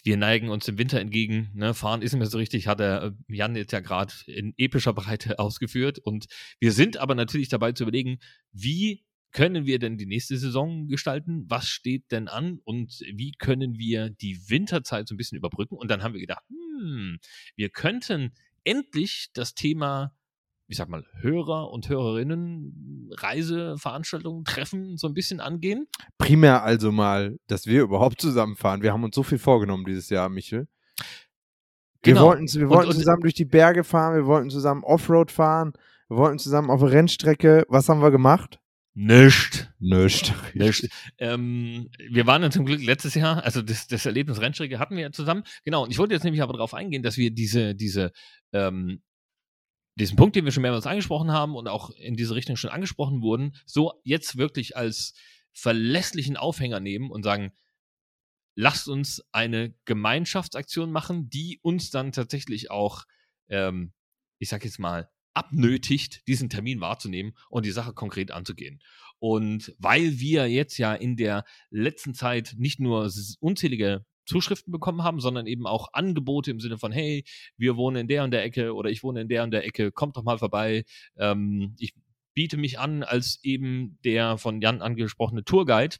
wir neigen uns dem Winter entgegen. Ne? Fahren ist mehr so richtig, hat der äh, Jan jetzt ja gerade in epischer Breite ausgeführt. Und wir sind aber natürlich dabei zu überlegen, wie können wir denn die nächste Saison gestalten? Was steht denn an? Und wie können wir die Winterzeit so ein bisschen überbrücken? Und dann haben wir gedacht, hm, wir könnten endlich das Thema ich sag mal, Hörer und Hörerinnen, Reiseveranstaltungen, Treffen so ein bisschen angehen. Primär also mal, dass wir überhaupt zusammenfahren. Wir haben uns so viel vorgenommen dieses Jahr, Michel. Wir Genau. wollten, wir wollten und- zusammen durch die Berge fahren, wir wollten zusammen Offroad fahren, wir wollten zusammen auf eine Rennstrecke. Was haben wir gemacht? Nicht. Nischt. Nicht. Ähm, wir waren dann zum Glück letztes Jahr, also das, das Erlebnis Rennstrecke hatten wir ja zusammen. Genau, und ich wollte jetzt nämlich aber darauf eingehen, dass wir diese, diese, ähm, diesen Punkt, den wir schon mehrmals angesprochen haben und auch in diese Richtung schon angesprochen wurden, so jetzt wirklich als verlässlichen Aufhänger nehmen und sagen, lasst uns eine Gemeinschaftsaktion machen, die uns dann tatsächlich auch, ähm, ich sag jetzt mal, abnötigt, diesen Termin wahrzunehmen und die Sache konkret anzugehen. Und weil wir jetzt ja in der letzten Zeit nicht nur unzählige Zuschriften bekommen haben, sondern eben auch Angebote im Sinne von, hey, wir wohnen in der und der Ecke oder ich wohne in der und der Ecke, kommt doch mal vorbei. Ähm, ich biete mich an als eben der von Jan angesprochene Tourguide.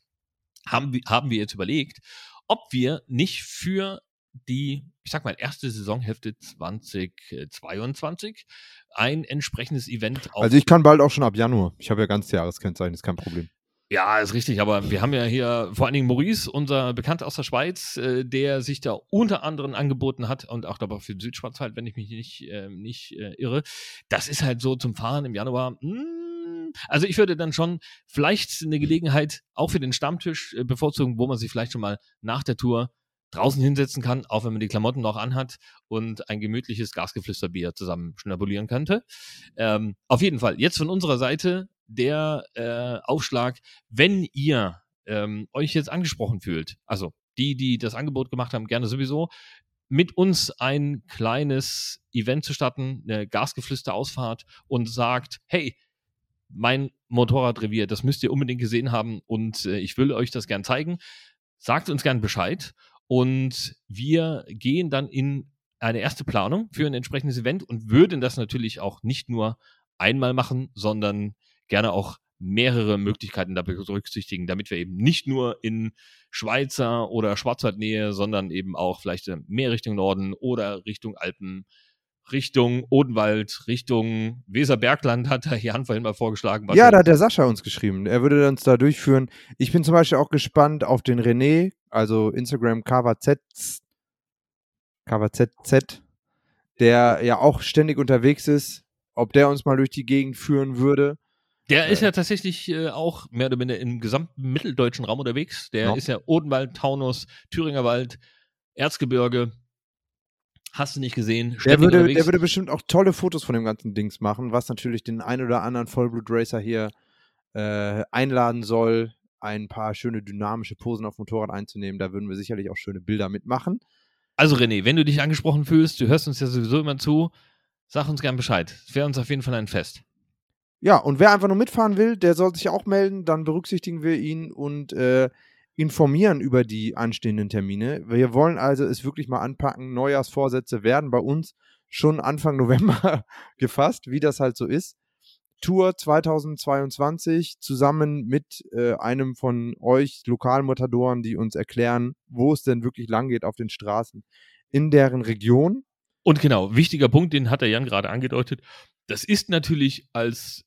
Haben, wir- haben wir jetzt überlegt, ob wir nicht für die, ich sag mal, erste Saisonhälfte 2022 ein entsprechendes Event auf Also ich kann bald auch schon ab Januar. Ich habe ja ganz Jahreskennzeichen, ist kein Problem. Ja, ist richtig, aber wir haben ja hier vor allen Dingen Maurice, unser Bekannter aus der Schweiz, äh, der sich da unter anderem angeboten hat und auch dabei für den Südschwarzwald, wenn ich mich nicht, äh, nicht äh, irre. Das ist halt so zum Fahren im Januar. mm, also ich würde dann schon vielleicht eine Gelegenheit auch für den Stammtisch äh, bevorzugen, wo man sich vielleicht schon mal nach der Tour draußen hinsetzen kann, auch wenn man die Klamotten noch anhat und ein gemütliches Gasgeflüsterbier zusammen schnabulieren könnte. Ähm, auf jeden Fall, jetzt von unserer Seite der äh, Aufschlag, wenn ihr ähm, euch jetzt angesprochen fühlt, also die, die das Angebot gemacht haben, gerne sowieso, mit uns ein kleines Event zu starten, eine Gasgeflüster-Ausfahrt und sagt, hey, mein Motorradrevier, das müsst ihr unbedingt gesehen haben und äh, ich will euch das gern zeigen. Sagt uns gern Bescheid und wir gehen dann in eine erste Planung für ein entsprechendes Event und würden das natürlich auch nicht nur einmal machen, sondern gerne auch mehrere Möglichkeiten dabei berücksichtigen, damit wir eben nicht nur in Schweizer oder Schwarzwaldnähe, sondern eben auch vielleicht mehr Richtung Norden oder Richtung Alpen, Richtung Odenwald, Richtung Weserbergland hat der Jan vorhin mal vorgeschlagen. Ja, er- da hat der Sascha uns geschrieben. Er würde uns da durchführen. Ich bin zum Beispiel auch gespannt auf den René, also Instagram KWZ, KWZZ, der ja auch ständig unterwegs ist, ob der uns mal durch die Gegend führen würde. Der ist ja tatsächlich äh, auch mehr oder minder im gesamten mitteldeutschen Raum unterwegs. Der Ja. ist ja Odenwald, Taunus, Thüringer Wald, Erzgebirge. Hast du nicht gesehen? Der würde, der würde bestimmt auch tolle Fotos von dem ganzen Dings machen, was natürlich den ein oder anderen Vollblut-Racer hier äh, einladen soll, ein paar schöne dynamische Posen auf dem Motorrad einzunehmen. Da würden wir sicherlich auch schöne Bilder mitmachen. Also René, wenn du dich angesprochen fühlst, du hörst uns ja sowieso immer zu, sag uns gern Bescheid. Es wäre uns auf jeden Fall ein Fest. Ja, und wer einfach nur mitfahren will, der soll sich auch melden, dann berücksichtigen wir ihn und äh, informieren über die anstehenden Termine. Wir wollen also es wirklich mal anpacken. Neujahrsvorsätze werden bei uns schon Anfang November gefasst, wie das halt so ist. Tour 2022 zusammen mit äh, einem von euch Lokalmotadoren, die uns erklären, wo es denn wirklich lang geht auf den Straßen in deren Region. Und genau, wichtiger Punkt, den hat der Jan gerade angedeutet. Das ist natürlich als,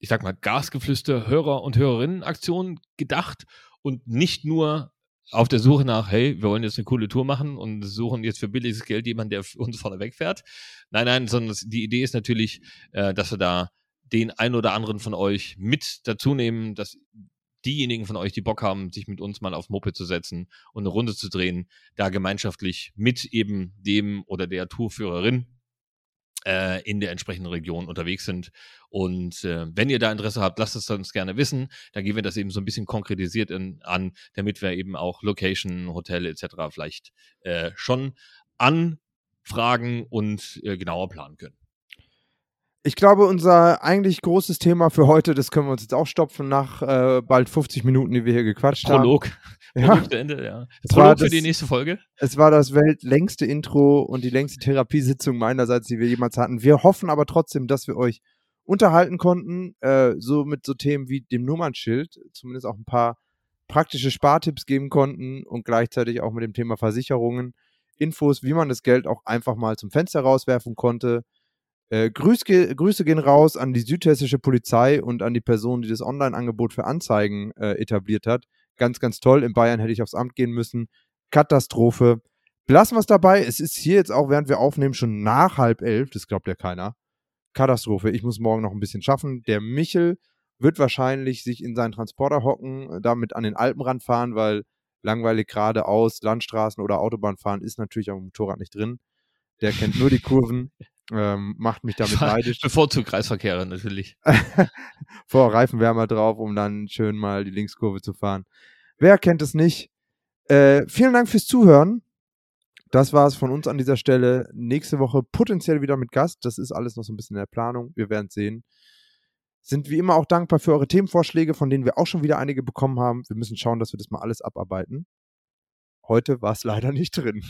ich sag mal, Gasgeflüster Hörer- und Hörerinnen-Aktion gedacht und nicht nur auf der Suche nach, hey, wir wollen jetzt eine coole Tour machen und suchen jetzt für billiges Geld jemanden, der uns vorne wegfährt. Nein, nein, sondern die Idee ist natürlich, äh, dass wir da den ein oder anderen von euch mit dazu nehmen, dass diejenigen von euch, die Bock haben, sich mit uns mal aufs Moped zu setzen und eine Runde zu drehen, da gemeinschaftlich mit eben dem oder der Tourführerin äh, in der entsprechenden Region unterwegs sind. Und äh, wenn ihr da Interesse habt, lasst es uns gerne wissen. Dann gehen wir das eben so ein bisschen konkretisiert in, an, damit wir eben auch Location, Hotel etc. vielleicht äh, schon anfragen und äh, genauer planen können. Ich glaube, unser eigentlich großes Thema für heute, das können wir uns jetzt auch stopfen nach äh, bald 50 Minuten, die wir hier gequatscht Prolog. haben. Prolog Ja. Ende, ja. Es war Prolog für das- die nächste Folge. Es war das weltlängste Intro und die längste Therapiesitzung meinerseits, die wir jemals hatten. Wir hoffen aber trotzdem, dass wir euch unterhalten konnten, äh, so mit so Themen wie dem Nummernschild, zumindest auch ein paar praktische Spartipps geben konnten und gleichzeitig auch mit dem Thema Versicherungen, Infos, wie man das Geld auch einfach mal zum Fenster rauswerfen konnte. Äh, Grüße gehen raus an die südhessische Polizei und an die Person, die das Online-Angebot für Anzeigen äh, etabliert hat. Ganz, ganz toll. In Bayern hätte ich aufs Amt gehen müssen. Katastrophe. Belassen wir es dabei. Es ist hier jetzt auch, während wir aufnehmen, schon nach halb elf. Das glaubt ja keiner. Katastrophe. Ich muss morgen noch ein bisschen schaffen. Der Michel wird wahrscheinlich sich in seinen Transporter hocken, damit an den Alpenrand fahren, weil langweilig geradeaus, Landstraßen oder Autobahn fahren ist natürlich dem Motorrad nicht drin. Der kennt nur die Kurven, ähm, macht mich damit neidisch. Bevorzugt Kreisverkehre natürlich. Vor Reifenwärmer drauf, um dann schön mal die Linkskurve zu fahren. Wer kennt es nicht? Äh, vielen Dank fürs Zuhören. Das war es von uns an dieser Stelle. Nächste Woche potenziell wieder mit Gast. Das ist alles noch so ein bisschen in der Planung. Wir werden es sehen. Sind wie immer auch dankbar für eure Themenvorschläge, von denen wir auch schon wieder einige bekommen haben. Wir müssen schauen, dass wir das mal alles abarbeiten. Heute war es leider nicht drin.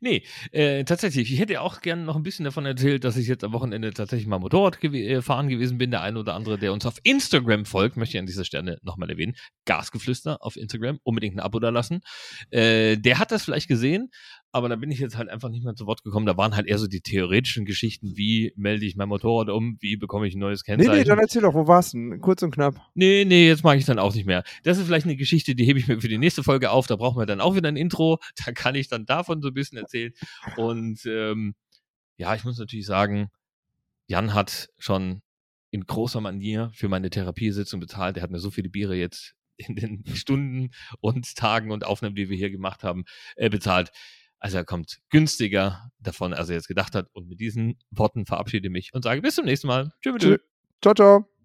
Nee, äh, tatsächlich. Ich hätte auch gerne noch ein bisschen davon erzählt, dass ich jetzt am Wochenende tatsächlich mal Motorrad gew äh, gewesen bin. Der eine oder andere, der uns auf Instagram folgt, möchte ich an dieser Stelle nochmal erwähnen. Gasgeflüster auf Instagram. Unbedingt ein Abo da lassen. Äh, der hat das vielleicht gesehen, aber da bin ich jetzt halt einfach nicht mehr zu Wort gekommen. Da waren halt eher so die theoretischen Geschichten, wie melde ich mein Motorrad um, wie bekomme ich ein neues Nee, Kennzeichen. nee, dann erzähl doch, wo warst du? denn? Kurz und knapp. Nee, nee, jetzt mag ich dann auch nicht mehr. Das ist vielleicht eine Geschichte, die hebe ich mir für die nächste Folge auf. Da brauchen wir dann auch wieder ein Intro. Da kann ich dann davon so ein bisschen erzählen. Und ähm, ja, ich muss natürlich sagen, Jan hat schon in großer Manier für meine Therapiesitzung bezahlt. Er hat mir so viele Biere jetzt in den Stunden und Tagen und Aufnahmen, die wir hier gemacht haben, äh, bezahlt. Also er kommt günstiger davon, als er jetzt gedacht hat. Und mit diesen Worten verabschiede ich mich und sage bis zum nächsten Mal. Tschüss. Ciao, ciao.